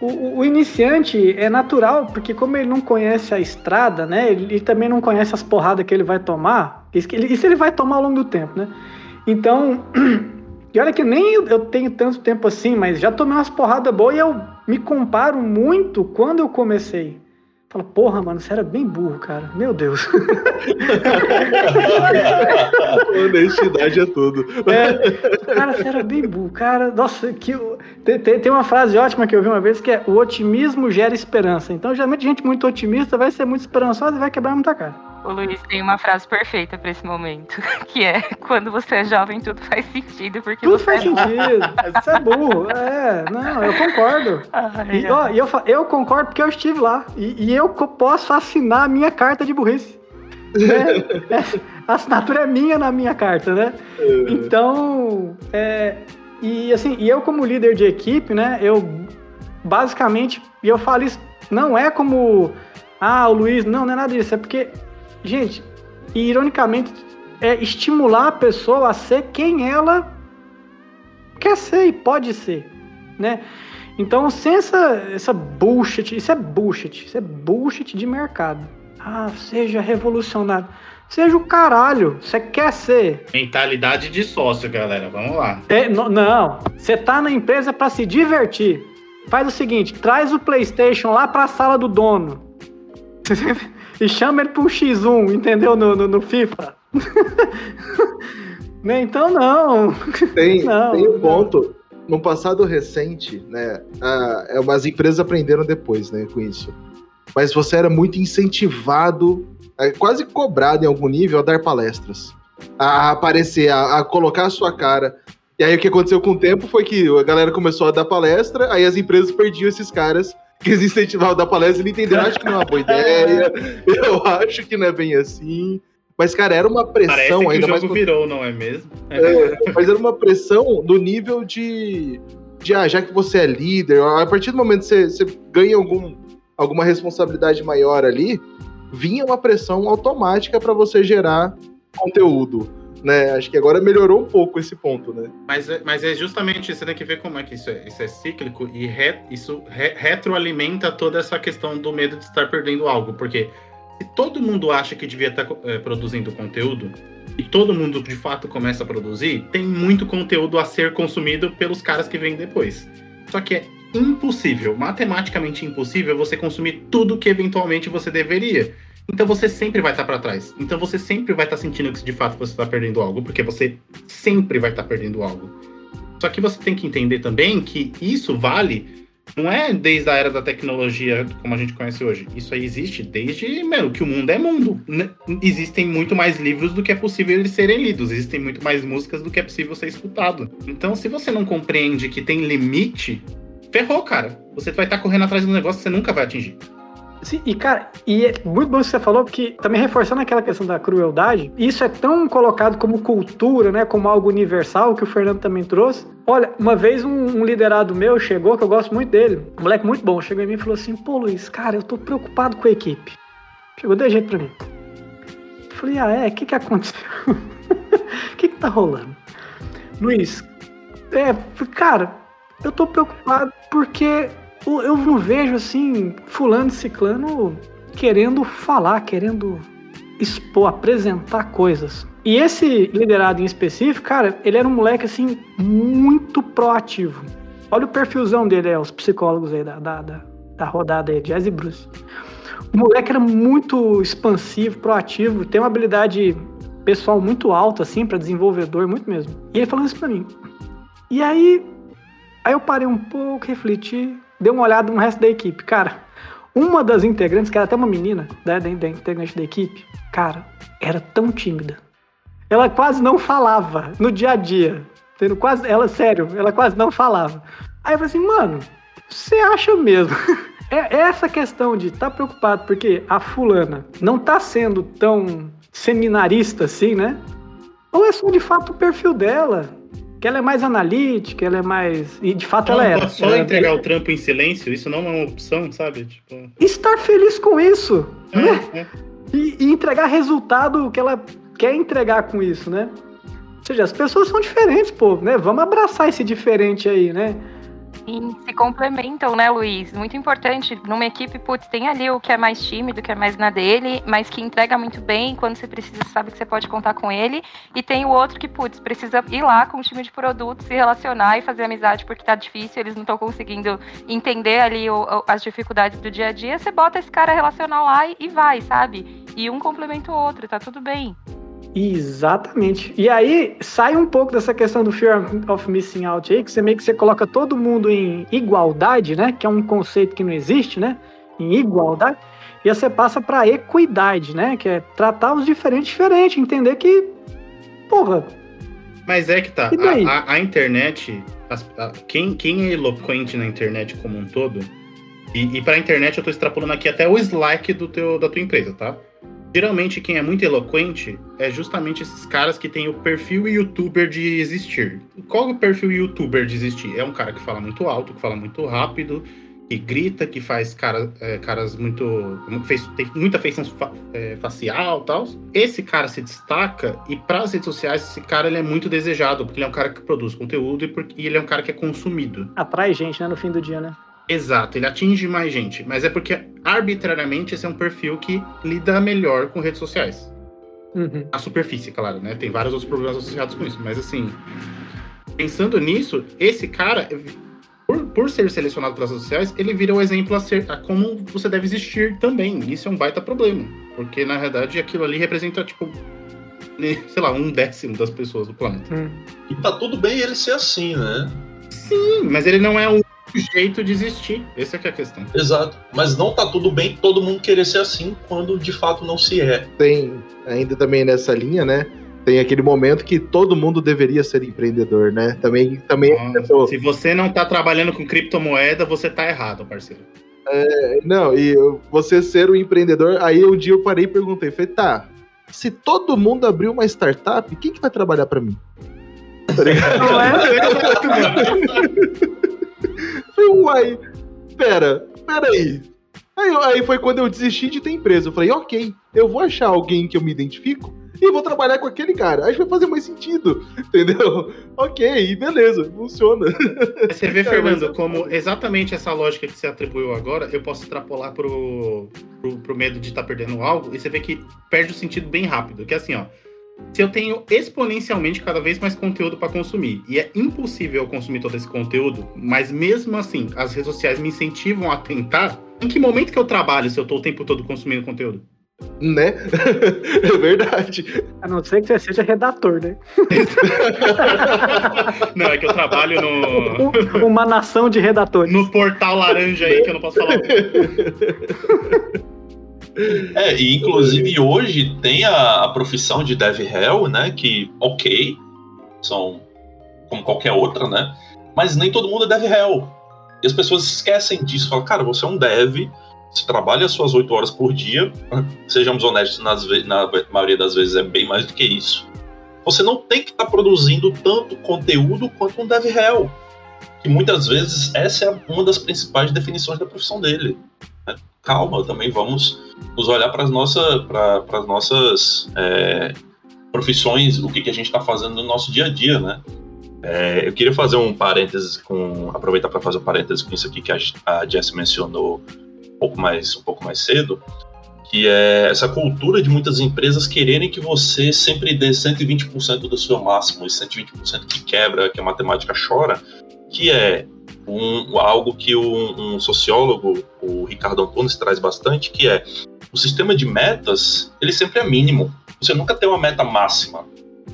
o, o, iniciante é natural, porque como ele não conhece a estrada, né? Ele, ele também não conhece as porradas que ele vai tomar. Isso, ele, isso ele vai tomar ao longo do tempo, né? Então. E olha que nem eu tenho tanto tempo assim, mas já tomei umas porradas boas e eu me comparo muito quando eu comecei. Fala, porra, mano, você era bem burro, cara. Meu Deus. Honestidade é tudo. É, cara, você era bem burro. Cara, nossa, que, tem, tem uma frase ótima que eu vi uma vez que é: o otimismo gera esperança. Então, geralmente, gente muito otimista vai ser muito esperançosa e vai quebrar muita cara. O Luiz tem uma frase perfeita para esse momento, que é quando você é jovem tudo faz sentido porque tudo você faz é sentido. Você é burro. É, não, eu concordo. Ai, e, ó, eu, eu concordo porque eu estive lá e, e eu posso assinar a minha carta de burrice. É, é, a assinatura é minha na minha carta, né? Então, é, e assim, e eu como líder de equipe, né? Eu basicamente, e eu falo isso, não é como ah, o Luiz, não, não é nada disso, é porque Gente, e ironicamente, é estimular a pessoa a ser quem ela quer ser e pode ser, né? Então, sem essa, essa bullshit, isso é bullshit, isso é bullshit de mercado. Ah, seja revolucionário. Seja o caralho, você quer ser. Mentalidade de sócio, galera, vamos lá. É, não, você tá na empresa para se divertir. Faz o seguinte, traz o PlayStation lá para a sala do dono. e chama ele para um X1, entendeu? No, no, no FIFA. né? Então, não. Tem, não, tem um ponto. No passado recente, né, a, as empresas aprenderam depois, né, com isso. Mas você era muito incentivado, é, quase cobrado em algum nível a dar palestras, a aparecer, a, a colocar a sua cara. E aí o que aconteceu com o tempo foi que a galera começou a dar palestra, aí as empresas perdiam esses caras que eles incentivavam da palestra, ele entendeu, acho que não é uma boa ideia, eu acho que não é bem assim. Mas, cara, era uma pressão Parece que ainda o jogo mais. virou, não é mesmo? É, mas era uma pressão do nível de. de ah, já que você é líder, a partir do momento que você, você ganha algum, alguma responsabilidade maior ali, vinha uma pressão automática para você gerar conteúdo né? Acho que agora melhorou um pouco esse ponto, né? Mas, é, mas é justamente você tem que ver como é que isso é, isso é cíclico e re, isso re, retroalimenta toda essa questão do medo de estar perdendo algo, porque se todo mundo acha que devia estar é, produzindo conteúdo e todo mundo de fato começa a produzir, tem muito conteúdo a ser consumido pelos caras que vêm depois. Só que é impossível, matematicamente impossível, você consumir tudo que eventualmente você deveria. Então você sempre vai estar para trás. Então você sempre vai estar sentindo que de fato você está perdendo algo, porque você sempre vai estar perdendo algo. Só que você tem que entender também que isso vale não é desde a era da tecnologia como a gente conhece hoje. Isso aí existe desde, meu, que o mundo é mundo. Existem muito mais livros do que é possível eles serem lidos. Existem muito mais músicas do que é possível ser escutado. Então, se você não compreende que tem limite, ferrou, cara. Você vai estar correndo atrás de um negócio que você nunca vai atingir. Sim, e cara, e é muito bom que você falou, porque também reforçando aquela questão da crueldade, isso é tão colocado como cultura, né, como algo universal, que o Fernando também trouxe. Olha, uma vez um, um liderado meu chegou, que eu gosto muito dele, um moleque muito bom, chegou em mim e falou assim, pô Luiz, cara, eu tô preocupado com a equipe. Chegou de jeito pra mim. Eu falei, ah é, o que que aconteceu? O que que tá rolando? Luiz, é, cara, eu tô preocupado porque eu não vejo assim, fulano e ciclano querendo falar, querendo expor, apresentar coisas. E esse liderado em específico, cara, ele era um moleque assim, muito proativo. Olha o perfilzão dele, é, os psicólogos aí da, da, da, da rodada aí, Jazz e Bruce. O moleque era muito expansivo, proativo, tem uma habilidade pessoal muito alta, assim, para desenvolvedor, muito mesmo. E ele falou isso pra mim. E aí, aí eu parei um pouco, refleti, dei uma olhada no resto da equipe. Cara, uma das integrantes, que era até uma menina, né, da, da integrante da equipe, cara, era tão tímida. Ela quase não falava no dia a dia. Tendo quase, ela, sério, ela quase não falava. Aí eu falei assim, mano, você acha mesmo? é essa questão de estar tá preocupado porque a fulana não tá sendo tão seminarista assim, né? Ou é só de fato o perfil dela? Que ela é mais analítica, ela é mais. E de fato Não, ela era. só Ela entregar o trampo em silêncio, isso não é uma opção, sabe? Tipo, Estar feliz com isso. né? é, é. E, e entregar resultado que ela quer entregar com isso, né? Ou seja, as pessoas são diferentes, pô, né? Vamos abraçar esse diferente aí, né? Sim, se complementam, né, Luiz? Muito importante. Numa equipe, putz, tem ali o que é mais tímido, que é mais na dele, mas que entrega muito bem. Quando você precisa, sabe que você pode contar com ele. E tem o outro que, putz, precisa ir lá com o time de produto, se relacionar e fazer amizade porque tá difícil, eles não estão conseguindo entender ali o- o- as dificuldades do dia a dia. Você bota esse cara relacional lá e, e vai, sabe? E um complementa o outro, tá tudo bem. Exatamente. E aí sai um pouco dessa questão do fear of missing out aí, que você meio que você coloca todo mundo em igualdade, né? Que é um conceito que não existe, né? Em igualdade. E aí você passa para equidade, né? Que é tratar os diferentes diferente, entender que, porra, Mas é que tá. A, a- a internet, as- a- quem, quem é eloquente na internet como um todo, e, e pra internet eu tô extrapolando aqui até o Slack do teu, da tua empresa, tá? Geralmente quem é muito eloquente é justamente esses caras que têm o perfil youtuber de existir. Qual é o perfil youtuber de existir? É um cara que fala muito alto, que fala muito rápido, que grita, que faz cara, é, caras muito. Fez, tem muita feição fa- é, facial e tal. Esse cara se destaca e para as redes sociais, esse cara ele é muito desejado, porque ele é um cara que produz conteúdo e, porque, e ele é um cara que é consumido. atrai gente, né? No fim do dia, né? Exato, ele atinge mais gente, mas é porque arbitrariamente esse é um perfil que lida melhor com redes sociais. Uhum. A superfície, claro, né? Tem vários outros problemas associados com isso, mas assim, pensando nisso, esse cara, por, por ser selecionado pelas redes sociais, ele vira o exemplo a, ser, a como você deve existir também. Isso é um baita problema, porque na verdade aquilo ali representa, tipo, né, sei lá, um décimo das pessoas do planeta. Hum. E tá tudo bem ele ser assim, né? Sim, mas ele não é o jeito de existir. Essa é que é a questão. Exato. Mas não tá tudo bem todo mundo querer ser assim quando de fato não se é. Tem ainda também nessa linha, né? Tem aquele momento que todo mundo deveria ser empreendedor, né? Também, também Nossa, se você não tá trabalhando com criptomoeda, você tá errado, parceiro. Não, e você ser um empreendedor, aí um dia eu parei e perguntei, falei, tá, se todo mundo abrir uma startup, quem que vai trabalhar pra mim? Tá ligado? Não é? falei, uai, pera, pera aí. Aí, foi quando eu desisti de ter empresa. Eu falei, ok, eu vou achar alguém que eu me identifico e vou trabalhar com aquele cara. Aí vai fazer mais sentido, entendeu? Ok, beleza, funciona. Você vê, Fernando, como exatamente essa lógica que você atribuiu agora, eu posso extrapolar pro, pro, pro medo de estar perdendo algo, e você vê que perde o sentido bem rápido. Que é assim, ó. Se eu tenho exponencialmente cada vez mais conteúdo para consumir, e é impossível eu consumir todo esse conteúdo, mas mesmo assim, as redes sociais me incentivam a tentar, em que momento que eu trabalho se eu tô o tempo todo consumindo conteúdo? Né? É verdade. A não ser que você seja redator, né? Não, é que eu trabalho no, Um- Uma nação de redatores. no portal laranja aí, que eu não posso falar. É, e inclusive hoje tem a, a profissão de dev hell, né? Que, ok, são como qualquer outra, né? Mas nem todo mundo é dev hell. E as pessoas esquecem disso. Falam, cara, você é um dev, você trabalha as suas oito horas por dia. Sejamos honestos, nas na maioria das vezes é bem mais do que isso. Você não tem que estar produzindo tanto conteúdo quanto um dev hell. Que muitas vezes essa é uma das principais definições da profissão dele. Calma, também vamos nos olhar para as nossa, pra- pras nossas é, profissões, o que, que a gente está fazendo no nosso dia a dia, né? É, eu queria fazer um parênteses com. aproveitar para fazer um parênteses com isso aqui que a, a Jess mencionou um pouco mais, um pouco mais cedo, que é essa cultura de muitas empresas quererem que você sempre dê 120% do seu máximo, e 120% que quebra, que a matemática chora, que é um, algo que um, um sociólogo, o Ricardo Antunes, traz bastante, que é o sistema de metas, ele sempre é mínimo. Você nunca tem uma meta máxima.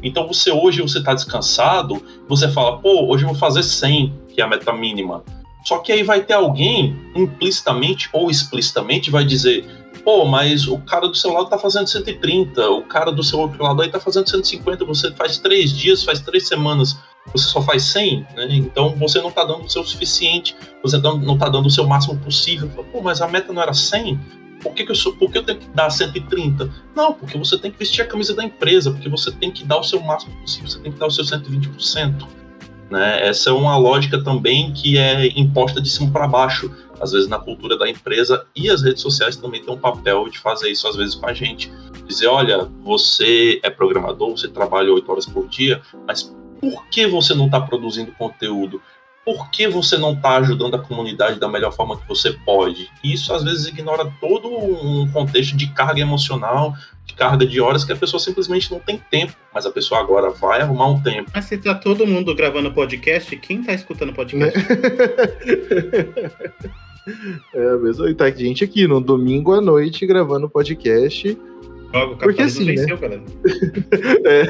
Então você hoje você está descansado, você fala, pô, hoje eu vou fazer 100, que é a meta mínima. Só que aí vai ter alguém, implicitamente ou explicitamente, vai dizer, pô, mas o cara do seu lado tá fazendo 130, o cara do seu outro lado aí tá fazendo 150, você faz três dias, faz três semanas, você só faz 100, né? Então você não tá dando o seu suficiente, você não não tá dando o seu máximo possível. Pô, mas a meta não era 100? Por que, que eu, sou, por que eu tenho que dar 130? Não, porque você tem que vestir a camisa da empresa, porque você tem que dar o seu máximo possível, você tem que dar o seu 120%. Né? Essa é uma lógica também que é imposta de cima para baixo, às vezes na cultura da empresa, e as redes sociais também têm um papel de fazer isso às vezes com a gente. Dizer, olha, você é programador, você trabalha oito horas por dia, mas por que você não está produzindo conteúdo? Por que você não está ajudando a comunidade da melhor forma que você pode? Isso às vezes ignora todo um contexto de carga emocional, de carga de horas que a pessoa simplesmente não tem tempo. Mas a pessoa agora vai arrumar um tempo. Mas se tá todo mundo gravando podcast, quem tá escutando podcast? é mesmo. E tá gente aqui no domingo à noite gravando podcast. Logo, Porque assim, né? venceu, galera. É.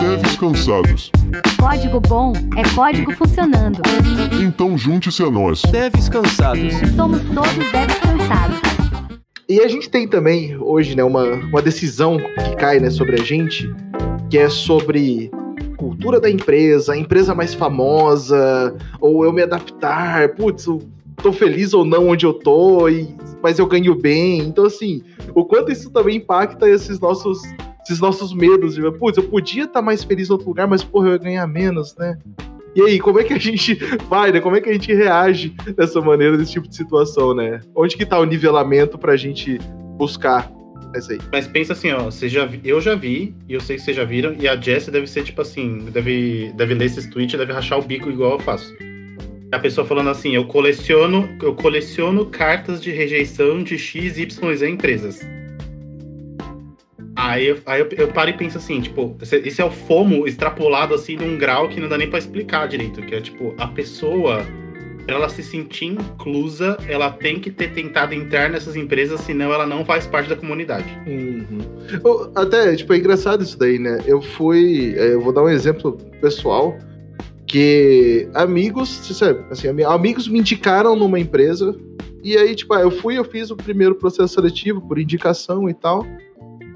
Devs cansados. Código bom é código funcionando. Então junte-se a nós. Devs cansados. Somos todos devs cansados. E a gente tem também hoje, né, uma, uma decisão que cai né, sobre a gente, que é sobre cultura da empresa, a empresa mais famosa, ou eu me adaptar, putz, tô feliz ou não onde eu tô, e, mas eu ganho bem. Então, assim, o quanto isso também impacta esses nossos, esses nossos medos, de, putz, eu podia estar mais feliz em outro lugar, mas, porra, eu ia ganhar menos, né? E aí, como é que a gente vai, né? Como é que a gente reage dessa maneira, desse tipo de situação, né? Onde que tá o nivelamento pra gente buscar essa aí? Mas pensa assim, ó, você já, eu já vi, e eu sei que vocês já viram, e a Jess deve ser tipo assim, deve, deve ler esses tweets, deve rachar o bico igual eu faço. A pessoa falando assim, eu coleciono, eu coleciono cartas de rejeição de X, Y Z empresas. Aí, eu, aí eu, eu paro e penso assim, tipo, esse, é o FOMO extrapolado assim num grau que não dá nem pra explicar direito, que é tipo, a pessoa, pra ela se sentir inclusa, ela tem que ter tentado entrar nessas empresas, senão ela não faz parte da comunidade. Uhum. Até, tipo, é engraçado isso daí, né? Eu fui. é, Eu vou dar um exemplo pessoal. Que amigos, assim, ami- amigos me indicaram numa empresa. E aí, tipo, ah, eu fui, eu fiz o primeiro processo seletivo por indicação e tal.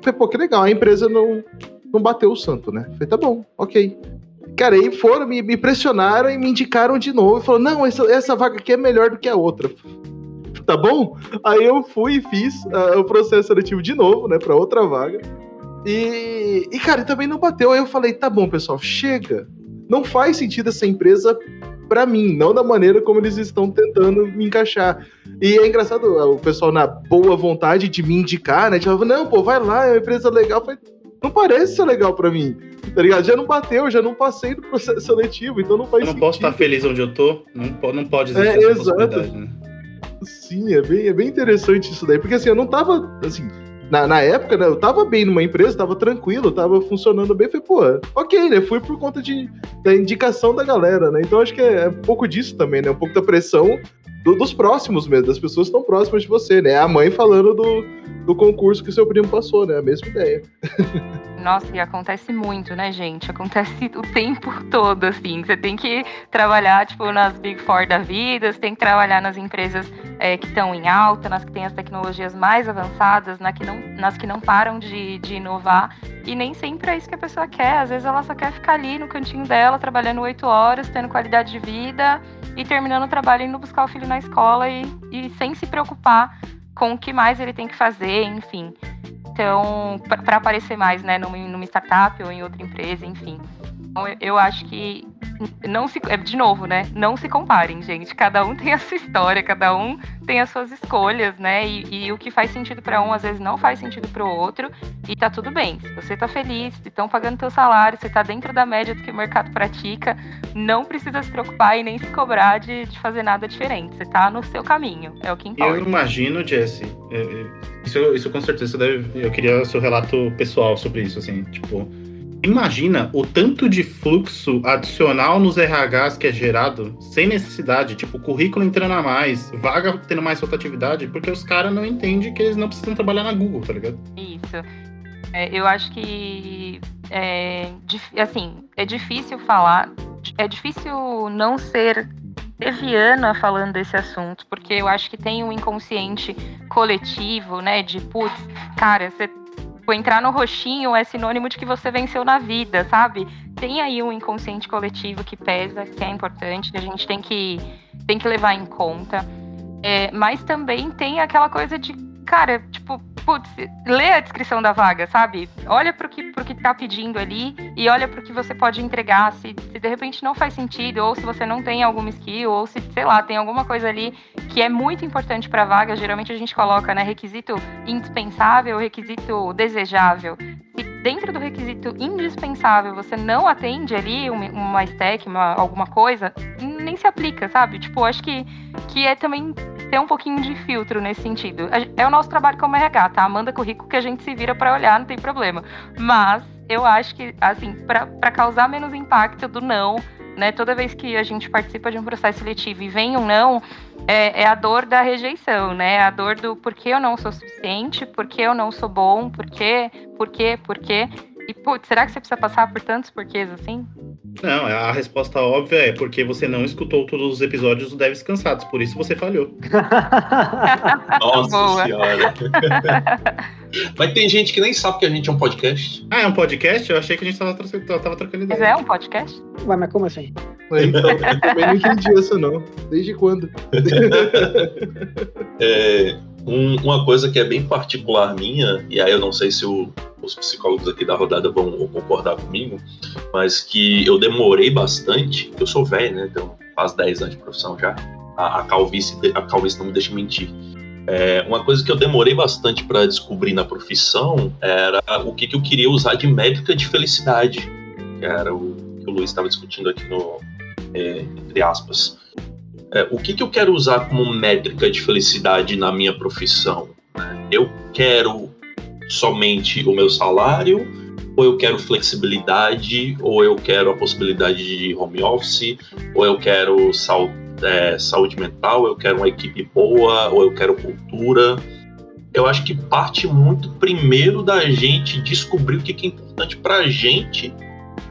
Falei, pô, que legal, a empresa não, não bateu o santo, né? Falei, tá bom, ok. Cara, aí foram, me, me pressionaram e me indicaram de novo. Falaram, não, essa, essa vaga aqui é melhor do que a outra. Tá bom? Aí eu fui e fiz ah, o processo seletivo de novo, né, pra outra vaga. E, e, cara, também não bateu. Aí eu falei, tá bom, pessoal, chega. Não faz sentido essa empresa pra mim, não da maneira como eles estão tentando me encaixar. E é engraçado, ah, o pessoal na boa vontade de me indicar, né? Tipo, não, pô, vai lá, é uma empresa legal. Falei, não parece ser legal pra mim, tá ligado? Já não bateu, já não passei no processo seletivo, então não faz Eu não sentido. posso estar feliz onde eu tô, não, não pode existir É, essa exato. possibilidade, né? Sim, é bem, é bem interessante isso daí. Porque assim, eu não tava, assim, na, na época, né, eu tava bem numa empresa, tava tranquilo, tava funcionando bem. Falei, pô, ok, né? Fui por conta de, da indicação da galera, né? Então acho que é, é um pouco disso também, né? Um pouco da pressão do- dos próximos mesmo, das pessoas que estão próximas de você, né? A mãe falando do, do concurso que seu primo passou, né? A mesma ideia. Nossa, e acontece muito, né, gente? Acontece o tempo todo, assim. Você tem que trabalhar, tipo, nas Big Four da vida, você tem que trabalhar nas empresas é, que estão em alta, nas que têm as tecnologias mais avançadas, na que não, nas que não param de, de inovar. E nem sempre é isso que a pessoa quer. Às vezes ela só quer ficar ali no cantinho dela, trabalhando oito horas, tendo qualidade de vida e terminando o trabalho indo buscar o filho na escola e, e sem se preocupar com o que mais ele tem que fazer, enfim. Então, para aparecer mais, né, numa, numa startup ou em outra empresa, enfim. Então, eu, acho que não se, é, de novo, né, não se comparem, gente. Cada um tem a sua história, cada um tem as suas escolhas, né? E, e o que faz sentido para um às vezes não faz sentido para o outro. E tá tudo bem. Se você tá feliz, estão pagando teu salário, você tá dentro da média do que o mercado pratica, não precisa se preocupar e nem se cobrar de, de fazer nada diferente. Você tá no seu caminho, é o que importa. Eu imagino, Jesse, é, é, isso, isso com certeza deve. Eu queria seu relato pessoal sobre isso, assim, tipo. Imagina o tanto de fluxo adicional nos RHs que é gerado sem necessidade, tipo, currículo entrando a mais, vaga tendo mais rotatividade, porque os caras não entendem que eles não precisam trabalhar na Google, tá ligado? Isso. É, eu acho que é, assim, é difícil falar, é difícil não ser leviana falando desse assunto, porque eu acho que tem um inconsciente coletivo, né, de putz, cara, você tipo, entrar no roxinho é sinônimo de que você venceu na vida, sabe? Tem aí um inconsciente coletivo que pesa, que é importante, que a gente tem que, tem que levar em conta. É, mas também tem aquela coisa de, cara, tipo, putz, lê a descrição da vaga, sabe? Olha pro que, pro que tá pedindo ali e olha pro que você pode entregar. Se, se de repente não faz sentido, ou se você não tem alguma skill, ou se, sei lá, tem alguma coisa ali que é muito importante pra vaga, geralmente a gente coloca, né, requisito indispensável, requisito desejável. Se dentro do requisito indispensável você não atende ali uma, stack, uma, alguma coisa, nem se aplica, sabe? Tipo, acho que, que é também ter um pouquinho de filtro nesse sentido. É o nosso trabalho como RH, tá? Manda currículo que a gente se vira para olhar, não tem problema. Mas eu acho que, assim, para causar menos impacto do não, né? Toda vez que a gente participa de um processo seletivo e vem um não, é, é, a dor da rejeição, né? A dor do por que eu não sou suficiente, por que eu não sou bom, por quê, por quê, por quê. E, putz, será que você precisa passar por tantos porquês assim? Não, a resposta óbvia é porque você não escutou todos os episódios do Deves Cansados, por isso você falhou. Nossa Boa. senhora. Mas tem gente que nem sabe que a gente é um podcast. Ah, é um podcast? Eu achei que a gente tava, tava trocando Mas ideia. é um podcast? Ué, mas como assim? Então, eu também não entendi essa, não. Desde quando? É, um- uma coisa que é bem particular minha, e aí eu não sei se o- os psicólogos aqui da rodada vão concordar comigo, mas que eu demorei bastante, eu sou velho, né? Então faz 10 anos de profissão já. A, a calvície, a calvície não me deixa mentir. É, uma coisa que eu demorei bastante para descobrir na profissão era o que, que eu queria usar de métrica de felicidade, que era o que o Luiz estava discutindo aqui no, é, entre aspas. É, o que, que eu quero usar como métrica de felicidade na minha profissão? Eu quero somente o meu salário, ou eu quero flexibilidade, ou eu quero a possibilidade de home office, ou eu quero sal- é, saúde mental, eu quero uma equipe boa, ou eu quero cultura. Eu acho que parte muito primeiro da gente descobrir o que é importante pra gente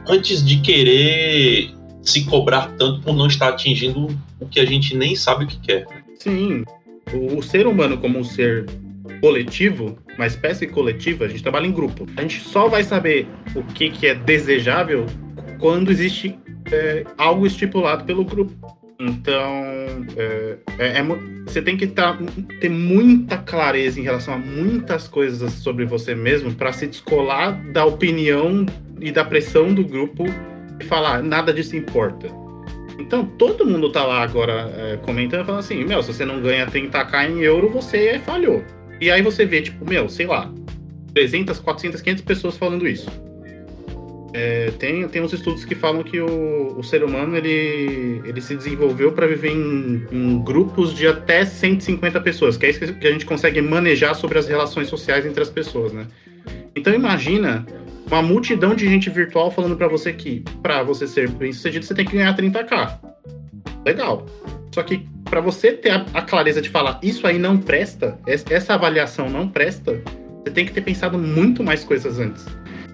antes de querer se cobrar tanto por não estar atingindo o que a gente nem sabe o que quer. Sim. O, o ser humano como um ser coletivo, uma espécie coletiva, a gente trabalha em grupo. A gente só vai saber o que, que é desejável quando existe é, algo estipulado pelo grupo. Então, é, é- é você tem que tá- ter muita clareza em relação a muitas coisas sobre você mesmo para se descolar da opinião e da pressão do grupo falar nada disso importa. Então, todo mundo tá lá agora é, comentando, falando assim, meu, se você não ganha 30k em euro, você falhou. E aí você vê, tipo, meu, sei lá, 300, 400, 500 pessoas falando isso. É, tem, tem uns estudos que falam que o, o ser humano, ele, ele se desenvolveu para viver em, em grupos de até 150 pessoas, que é isso que a gente consegue manejar sobre as relações sociais entre as pessoas, né? Então imagina uma multidão de gente virtual falando para você que para você ser bem sucedido você tem que ganhar 30k. Legal. Só que para você ter a, a clareza de falar isso aí não presta, es- essa avaliação não presta, você tem que ter pensado muito mais coisas antes.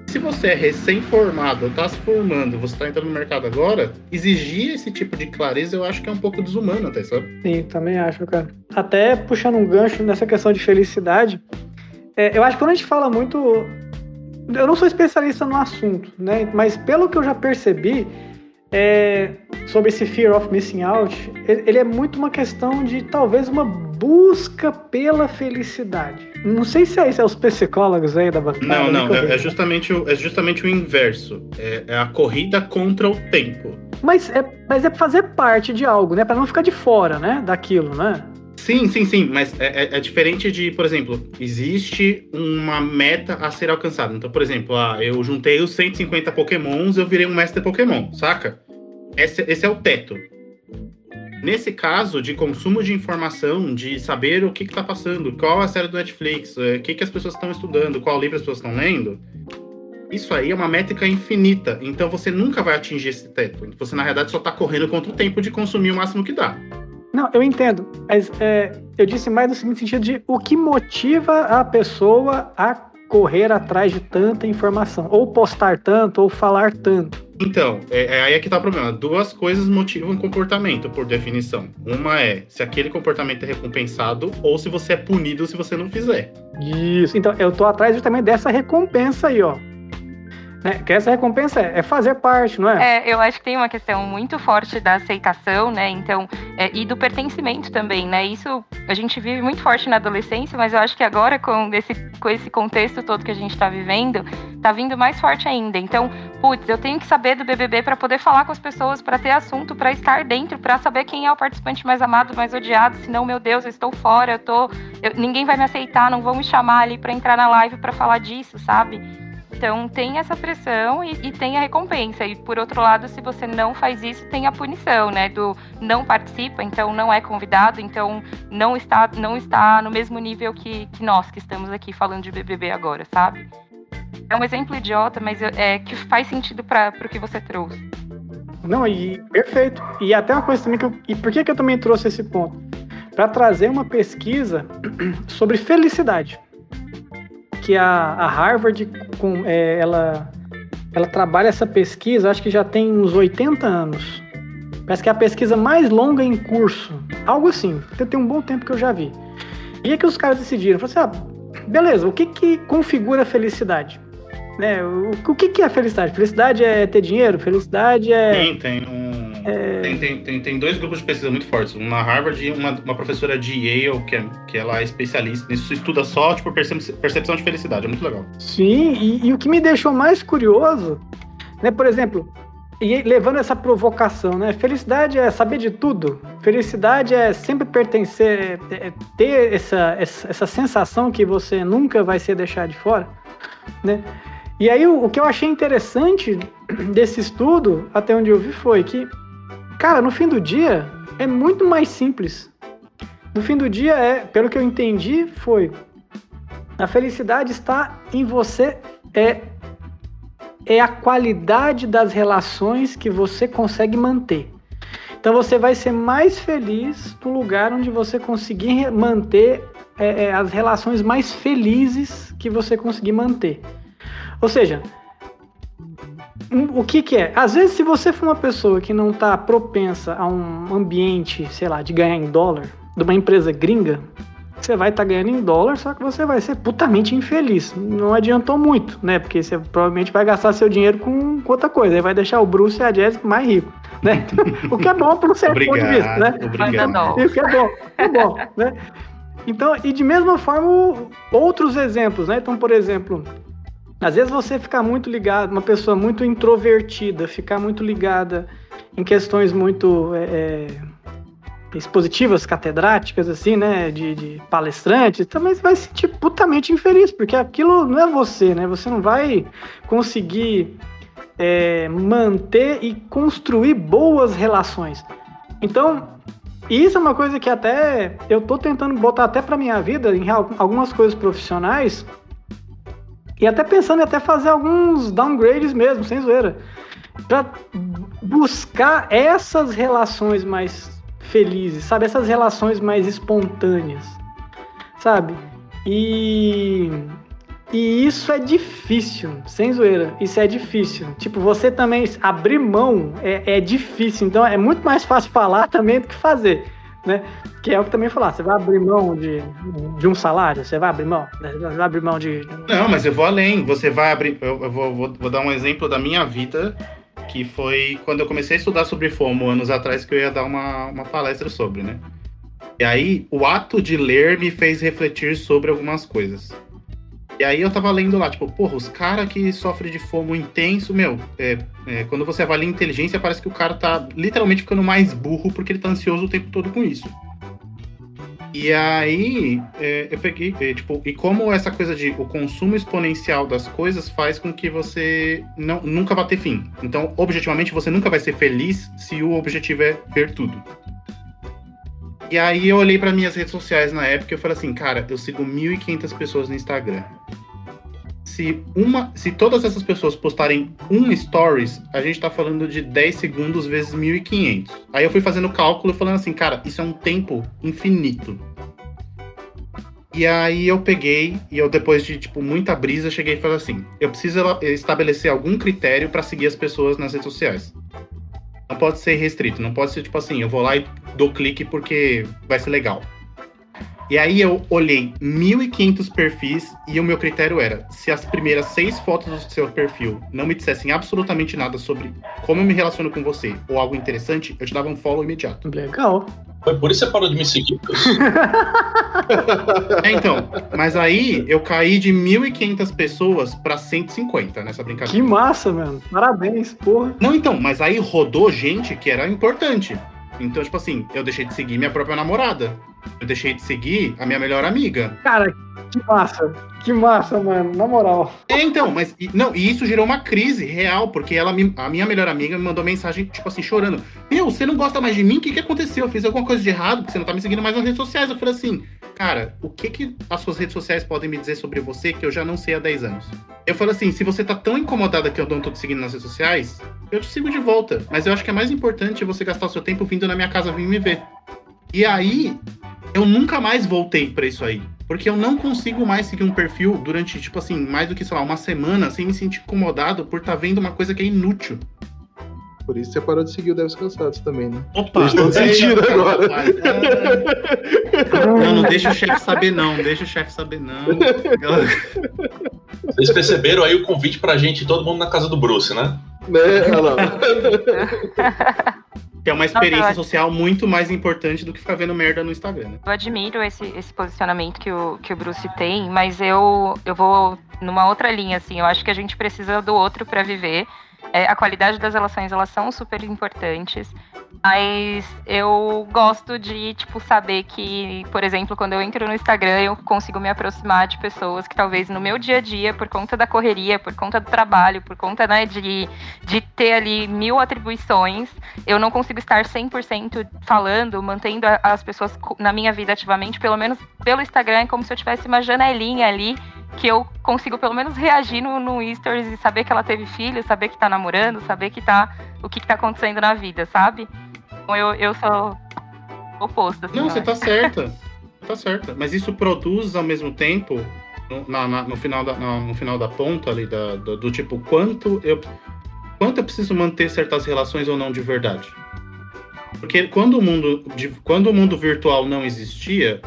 Se você é recém-formado, está se formando, você está entrando no mercado agora, exigir esse tipo de clareza eu acho que é um pouco desumano até, sabe? Sim, também acho, cara. Até puxando um gancho nessa questão de felicidade, é, eu acho que quando a gente fala muito. Eu não sou especialista no assunto, né? Mas pelo que eu já percebi é, sobre esse fear of missing out, ele, é muito uma questão de talvez uma busca pela felicidade. Não sei se é isso, é os psicólogos aí da bancada. Não, não, é, é justamente o, é justamente o inverso. É, é a corrida contra o tempo. Mas é, mas é fazer parte de algo, né? Pra não ficar de fora, né? Daquilo, né? Sim, sim, sim, mas é, é- é diferente de, por exemplo, existe uma meta a ser alcançada. Então, por exemplo, ah, eu juntei os 150 pokémons, eu virei um mestre Pokémon, saca? Esse, esse é o teto. Nesse caso de consumo de informação, de saber o que está passando, qual é a série do Netflix, eh, o que, que as pessoas estão estudando, qual livro as pessoas estão lendo, isso aí é uma métrica infinita. Então você nunca vai atingir esse teto. Você, na realidade, só está correndo contra o tempo de consumir o máximo que dá. Não, eu entendo, mas é, eu disse mais no seguinte sentido de o que motiva a pessoa a correr atrás de tanta informação, ou postar tanto, ou falar tanto. Então, é, é aí é que tá o problema. Duas coisas motivam comportamento, por definição. Uma é se aquele comportamento é recompensado ou se você é punido se você não fizer. Isso. Então, eu tô atrás justamente dessa recompensa aí, ó. Né? Que essa recompensa é, é fazer parte, não é? É, eu acho que tem uma questão muito forte da aceitação, né? Então, é, e do pertencimento também, né? Isso a gente vive muito forte na adolescência, mas eu acho que agora, com esse, com esse contexto todo que a gente está vivendo, tá vindo mais forte ainda. Então, putz, eu tenho que saber do BBB para poder falar com as pessoas, para ter assunto, para estar dentro, para saber quem é o participante mais amado, mais odiado. Senão, meu Deus, eu estou fora, eu tô, eu, ninguém vai me aceitar, não vão me chamar ali para entrar na live para falar disso, sabe? Então tem essa pressão e, e, tem a recompensa. E por outro lado, se você não faz isso, tem a punição, né? Do não participa, então não é convidado, então não está, não está no mesmo nível que, que nós que estamos aqui falando de BBB agora, sabe? É um exemplo idiota, mas é que faz sentido para o que você trouxe. Não, e perfeito. E até uma coisa também que eu, e por que, que eu também trouxe esse ponto? Para trazer uma pesquisa sobre felicidade que a, a Harvard com, é, ela, ela trabalha essa pesquisa, acho que já tem uns 80 anos. Parece que é a pesquisa mais longa em curso. Algo assim. Tem um bom tempo que eu já vi. E é que os caras decidiram. Falaram assim, ah, beleza, o que, que configura a felicidade? Né? O, o que, que é felicidade? Felicidade é ter dinheiro? Felicidade é... Tem, tem um é... Tem, tem, tem, tem, dois grupos de pesquisa muito fortes. Uma Harvard e uma, uma professora de Yale, que, é, que ela é especialista nisso, estuda só tipo, percepção de felicidade. É muito legal. Sim, e, e o que me deixou mais curioso, né, por exemplo, e levando essa provocação, né? Felicidade é saber de tudo. Felicidade é sempre pertencer, é, é ter essa, essa, essa, sensação que você nunca vai ser deixado de fora, né? E aí o, o que eu achei interessante desse estudo, até onde eu vi, foi que Cara, no fim do dia é muito mais simples. No fim do dia é, pelo que eu entendi, foi a felicidade está em você é é a qualidade das relações que você consegue manter. Então você vai ser mais feliz no lugar onde você conseguir manter é, é, as relações mais felizes que você conseguir manter. Ou seja, o que, que é? Às vezes, se você for uma pessoa que não está propensa a um ambiente, sei lá, de ganhar em dólar, de uma empresa gringa, você vai estar tá ganhando em dólar, só que você vai ser putamente infeliz. Não adiantou muito, né? Porque você provavelmente vai gastar seu dinheiro com, outra coisa. Aí vai deixar o Bruce e a Jessica mais ricos, né? o que é bom para um certo obrigado, ponto de vista, né? Obrigado. O que é bom, é bom, né? Então, e de mesma forma, outros exemplos, né? Então, por exemplo, às vezes você ficar muito ligado, uma pessoa muito introvertida, ficar muito ligada em questões muito é, é, expositivas, catedráticas, assim, né, de, de palestrantes, também você vai se sentir putamente infeliz, porque aquilo não é você, né? Você não vai conseguir é, manter e construir boas relações. Então, isso é uma coisa que até eu tô tentando botar até para minha vida em algumas coisas profissionais e até pensando em até fazer alguns downgrades mesmo, sem zoeira. Pra buscar essas relações mais felizes, sabe? Essas relações mais espontâneas, sabe? E, e isso é difícil, sem zoeira. Isso é difícil. Tipo, você também abrir mão é, é difícil. Então é muito mais fácil falar também do que fazer né? Que é o que também falar, você vai abrir mão de, de um salário? Você vai abrir mão? Você vai abrir mão de. Não, mas eu vou além. Você vai abrir. Eu, eu vou, vou, vou, dar um exemplo da minha vida, que foi quando eu comecei a estudar sobre FOMO anos atrás, que eu ia dar uma, uma palestra sobre, né? E aí, o ato de ler me fez refletir sobre algumas coisas. E aí eu tava lendo lá, tipo, porra, os caras que sofrem de fomo intenso, meu, é, é, quando você avalia inteligência, parece que o cara tá literalmente ficando mais burro porque ele tá ansioso o tempo todo com isso. E aí, é, eu peguei, é, tipo, e como essa coisa de o consumo exponencial das coisas faz com que você não, nunca vá ter fim. Então, objetivamente, você nunca vai ser feliz se o objetivo é ver tudo. E aí eu olhei para minhas redes sociais na época e eu falei assim, cara, eu sigo 1.500 pessoas no Instagram. Se, uma, se todas essas pessoas postarem um stories, a gente tá falando de 10 segundos vezes 1.500. Aí eu fui fazendo cálculo falando assim, cara, isso é um tempo infinito. E aí eu peguei e eu depois de tipo muita brisa cheguei e falei assim, eu preciso estabelecer algum critério para seguir as pessoas nas redes sociais. Não pode ser restrito, não pode ser tipo assim, eu vou lá e dou clique porque vai ser legal. E aí eu olhei 1.500 perfis e o meu critério era: se as primeiras seis fotos do seu perfil não me dissessem absolutamente nada sobre como eu me relaciono com você ou algo interessante, eu te dava um follow imediato. Legal. Foi por isso que você parou de me seguir. É, então, mas aí eu caí de 1.500 pessoas pra 150 nessa brincadeira. Que massa, mano. Parabéns, porra. Não, então, mas aí rodou gente que era importante. Então, tipo assim, eu deixei de seguir minha própria namorada. Eu deixei de seguir a minha melhor amiga. Cara, que massa. Que massa, mano. Na moral. É, então, mas não, e isso gerou uma crise real, porque ela me- a minha melhor amiga me mandou mensagem, tipo assim, chorando. Meu, você não gosta mais de mim? O que, que aconteceu? Eu fiz alguma coisa de errado, porque você não tá me seguindo mais nas redes sociais. Eu falei assim, cara, o que, que as suas redes sociais podem me dizer sobre você que eu já não sei há 10 anos? Eu falo assim, se você tá tão incomodada que eu não tô te seguindo nas redes sociais, eu te sigo de volta. Mas eu acho que é mais importante você gastar o seu tempo vindo na minha casa vir me ver. E aí, eu nunca mais voltei pra isso aí. Porque eu não consigo mais seguir um perfil durante, tipo assim, mais do que, sei lá, uma semana sem me sentir incomodado por estar vendo uma coisa que é inútil. Por isso você parou de seguir o Deves Cansados também, né? Opa! Fez todo sentido Eita, agora. rapaz. Ah. Não, não deixa o chefe saber, não. Deixa o chefe saber, não. Vocês perceberam aí o convite pra gente, todo mundo na casa do Bruce, né? Né? Olha lá. Que é uma experiência Nossa, social muito mais importante do que ficar vendo merda no Instagram. né? Eu admiro esse, esse posicionamento que o, que o Bruce tem, mas eu, eu vou numa outra linha, assim. Eu acho que a gente precisa do outro para viver. É, a qualidade das relações, elas são super importantes. Mas eu gosto de, tipo, saber que, por exemplo, quando eu entro no Instagram, eu consigo me aproximar de pessoas que talvez no meu dia a dia, por conta da correria, por conta do trabalho, por conta, né, de, de ter ali mil atribuições, eu não consigo estar 100% falando, mantendo as pessoas na minha vida ativamente, pelo menos pelo Instagram, é como se eu tivesse uma janelinha ali que eu consigo pelo menos reagir no, no stories e saber que ela teve filho, saber que tá namorando, saber que tá o que, que tá acontecendo na vida, sabe? Então eu, eu sou o oposto. Assim, Não, eu você tá certa. Tá certa. Mas isso produz ao mesmo tempo, no, na- no final, da, no final da ponta ali, da- do, do tipo, quanto eu, quanto eu preciso manter certas relações ou não de verdade. Porque quando o mundo, de- quando o mundo virtual não existia,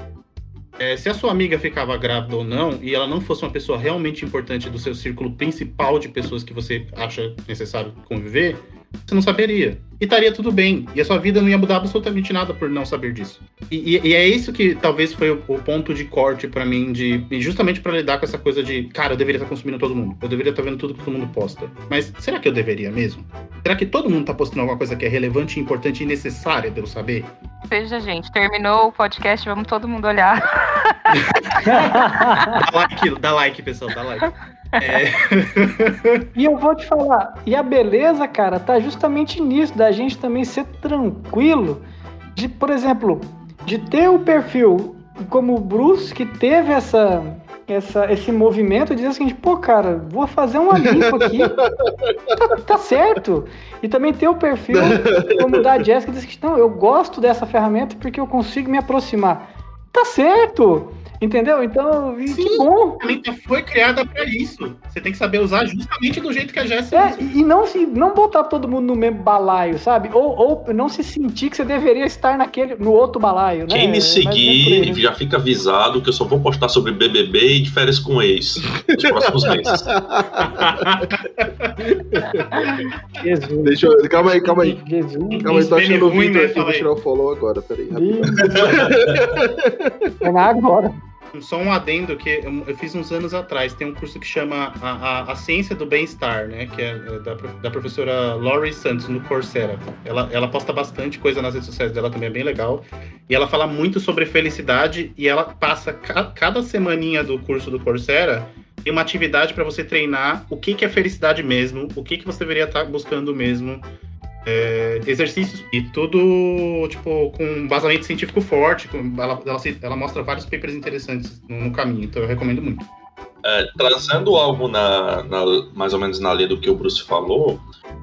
é, se a sua amiga ficava grávida ou não, e ela não fosse uma pessoa realmente importante do seu círculo principal de pessoas que você acha necessário conviver, você não saberia. E estaria tudo bem. E a sua vida não ia mudar absolutamente nada por não saber disso. E, e- e é isso que talvez foi o, o ponto de corte pra mim, de justamente pra lidar com essa coisa de, cara, eu deveria estar consumindo todo mundo. Eu deveria estar vendo tudo que todo mundo posta. Mas será que eu deveria mesmo? Será que todo mundo tá postando alguma coisa que é relevante, importante e necessária de eu saber? Seja, gente, terminou o podcast, vamos todo mundo olhar. Dá like, dá like, pessoal, dá like. É, E eu vou te falar, e a beleza, cara, tá justamente nisso, da gente também ser tranquilo, de, por exemplo, de ter o perfil como o Bruce, que teve essa, essa, esse movimento, de dizer o seguinte, pô, cara, vou fazer uma limpa aqui, tá, tá certo. E também ter o perfil como o da Jessica, diz que não, eu gosto dessa ferramenta porque eu consigo me aproximar. Tá certo! Entendeu? Então, e que Sim. bom! a ferramenta foi criada pra isso. Você tem que saber usar justamente do jeito que a Jéssica É, e e não, se, não botar todo mundo no mesmo balaio, sabe? Ou, ou não se sentir que você deveria estar naquele, no outro balaio, né? Quem me seguir né? já fica avisado que eu só vou postar sobre BBB e de férias com ex nos próximos meses. Jesus. Deixa eu. Calma aí, calma aí. Jesus. Calma aí, tô achando o ruim, Victor né? aqui. Vou tirar o follow agora, peraí. É agora. Só um adendo que eu, fiz uns anos atrás. Tem um curso que chama A, a, a Ciência do Bem-Estar, né? Que é é da, da professora Laurie Santos, no Coursera. Ela, ela posta bastante coisa nas redes sociais dela, também é bem legal. E ela fala muito sobre felicidade e ela passa ca- cada semaninha do curso do Coursera tem uma atividade para você treinar o que, que é felicidade mesmo, o que, que você deveria estar buscando mesmo. É, exercícios e tudo, tipo, com um vazamento científico forte. com- ela, ela, ela mostra vários papers interessantes no, no caminho, então eu recomendo muito. É, trazendo algo na, na- mais ou menos na linha do que o Bruce falou,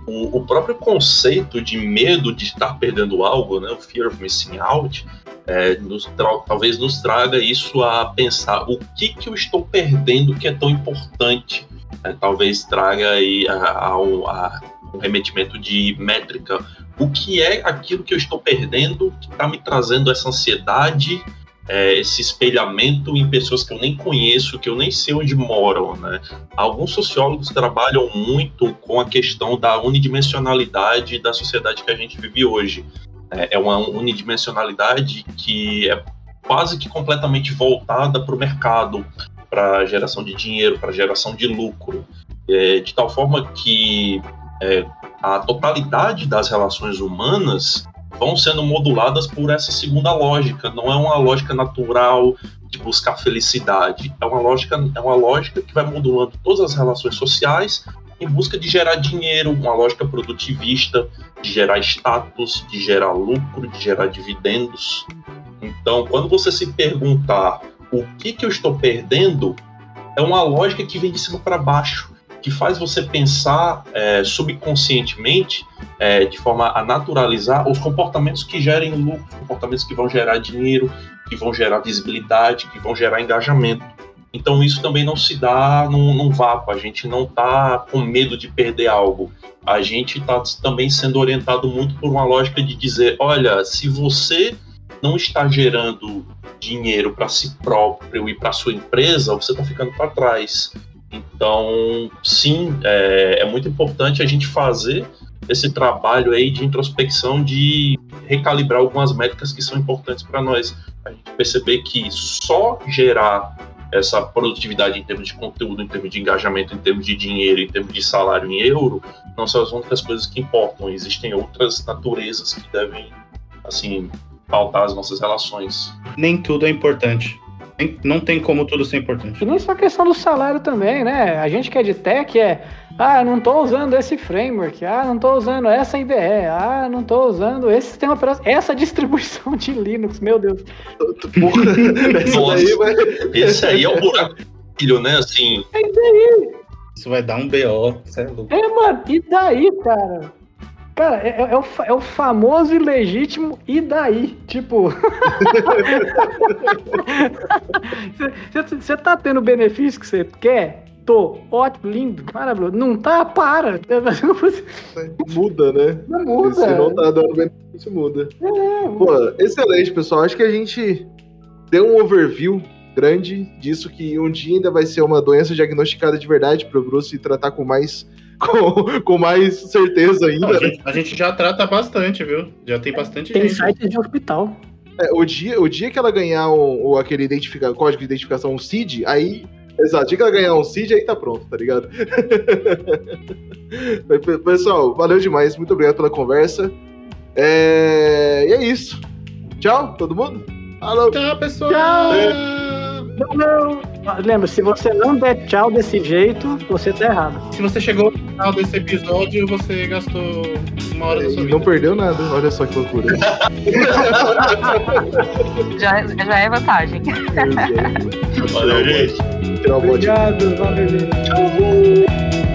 o, o próprio conceito de medo de estar perdendo algo, né, o fear of missing out, é, nos talvez nos traga isso a pensar o que, que eu estou perdendo que é tão importante. É, talvez traga aí a, a a remetimento de métrica. O que é aquilo que eu estou perdendo que está me trazendo essa ansiedade é, esse espelhamento em pessoas que eu nem conheço, que eu nem sei onde moram, né? Alguns sociólogos trabalham muito com a questão da unidimensionalidade da sociedade que a gente vive hoje. É, é uma unidimensionalidade que é quase que completamente voltada para o mercado, para geração de dinheiro, para geração de lucro, é, de tal forma que é, a totalidade das relações humanas vão sendo moduladas por essa segunda lógica. Não é uma lógica natural de buscar felicidade. É uma lógica, é uma lógica que vai modulando todas as relações sociais em busca de gerar dinheiro, uma lógica produtivista, de gerar status, de gerar lucro, de gerar dividendos. Então, quando você se perguntar o que, que eu estou perdendo, é uma lógica que vem de cima para baixo que faz você pensar é, subconscientemente, é, de forma a naturalizar os comportamentos que gerem lucro, comportamentos que vão gerar dinheiro, que vão gerar visibilidade, que vão gerar engajamento. Então isso também não se dá num, num vácuo, a gente não está com medo de perder algo. A gente está também sendo orientado muito por uma lógica de dizer, olha, se você não está gerando dinheiro para si próprio e para sua empresa, você está ficando para trás. Então, sim, é, é muito importante a gente fazer esse trabalho aí de introspecção, de recalibrar algumas métricas que são importantes para nós. A gente perceber que só gerar essa produtividade em termos de conteúdo, em termos de engajamento, em termos de dinheiro, em termos de salário em euro, não são as únicas coisas que importam. Existem outras naturezas que devem, assim, pautar as nossas relações. Nem tudo é importante não tem como tudo ser importante. E nem só a questão do salário também, né? A gente que é de tech é, ah, não tô usando esse framework, ah, não tô usando essa IDE, ah, não tô usando esse sistema operacional, essa distribuição de Linux, meu Deus. Nossa, daí vai... esse aí é o buraco, né? Assim. É daí. Isso vai dar um BO, você é louco. É, mano, e daí, cara? Cara, é, é, o, é o famoso e legítimo e daí? Tipo. Você tá tendo o benefício que você quer? Tô. Ótimo, lindo, maravilhoso. Não tá? Para. Muda, né? Não muda. Se não tá dando benefício, muda. É, Pô, excelente, pessoal. Acho que a gente deu um overview grande disso que um dia ainda vai ser uma doença diagnosticada de verdade para o Bruce tratar com mais com, com mais certeza ainda. a, gente, a, gente, já trata bastante, viu? Já tem bastante tem gente. Tem site de hospital. É, o, dia, o dia que ela ganhar um, um aquele identifica, código de identificação, um CID, aí. Exato, o dia que ela ganhar um CID, aí tá pronto, tá ligado? Pessoal, valeu demais, muito obrigado pela conversa. É... E é isso. Tchau, todo mundo. Falou. Tchau, pessoal. Tchau. É. Não, não. Lembra, se você não der tchau desse jeito, você tá errado. Se você chegou no final desse episódio, você gastou uma hora da sua vida. Não perdeu nada, olha só que loucura. já, já é vantagem. Valeu, gente. Obrigado, valeu. Tchau.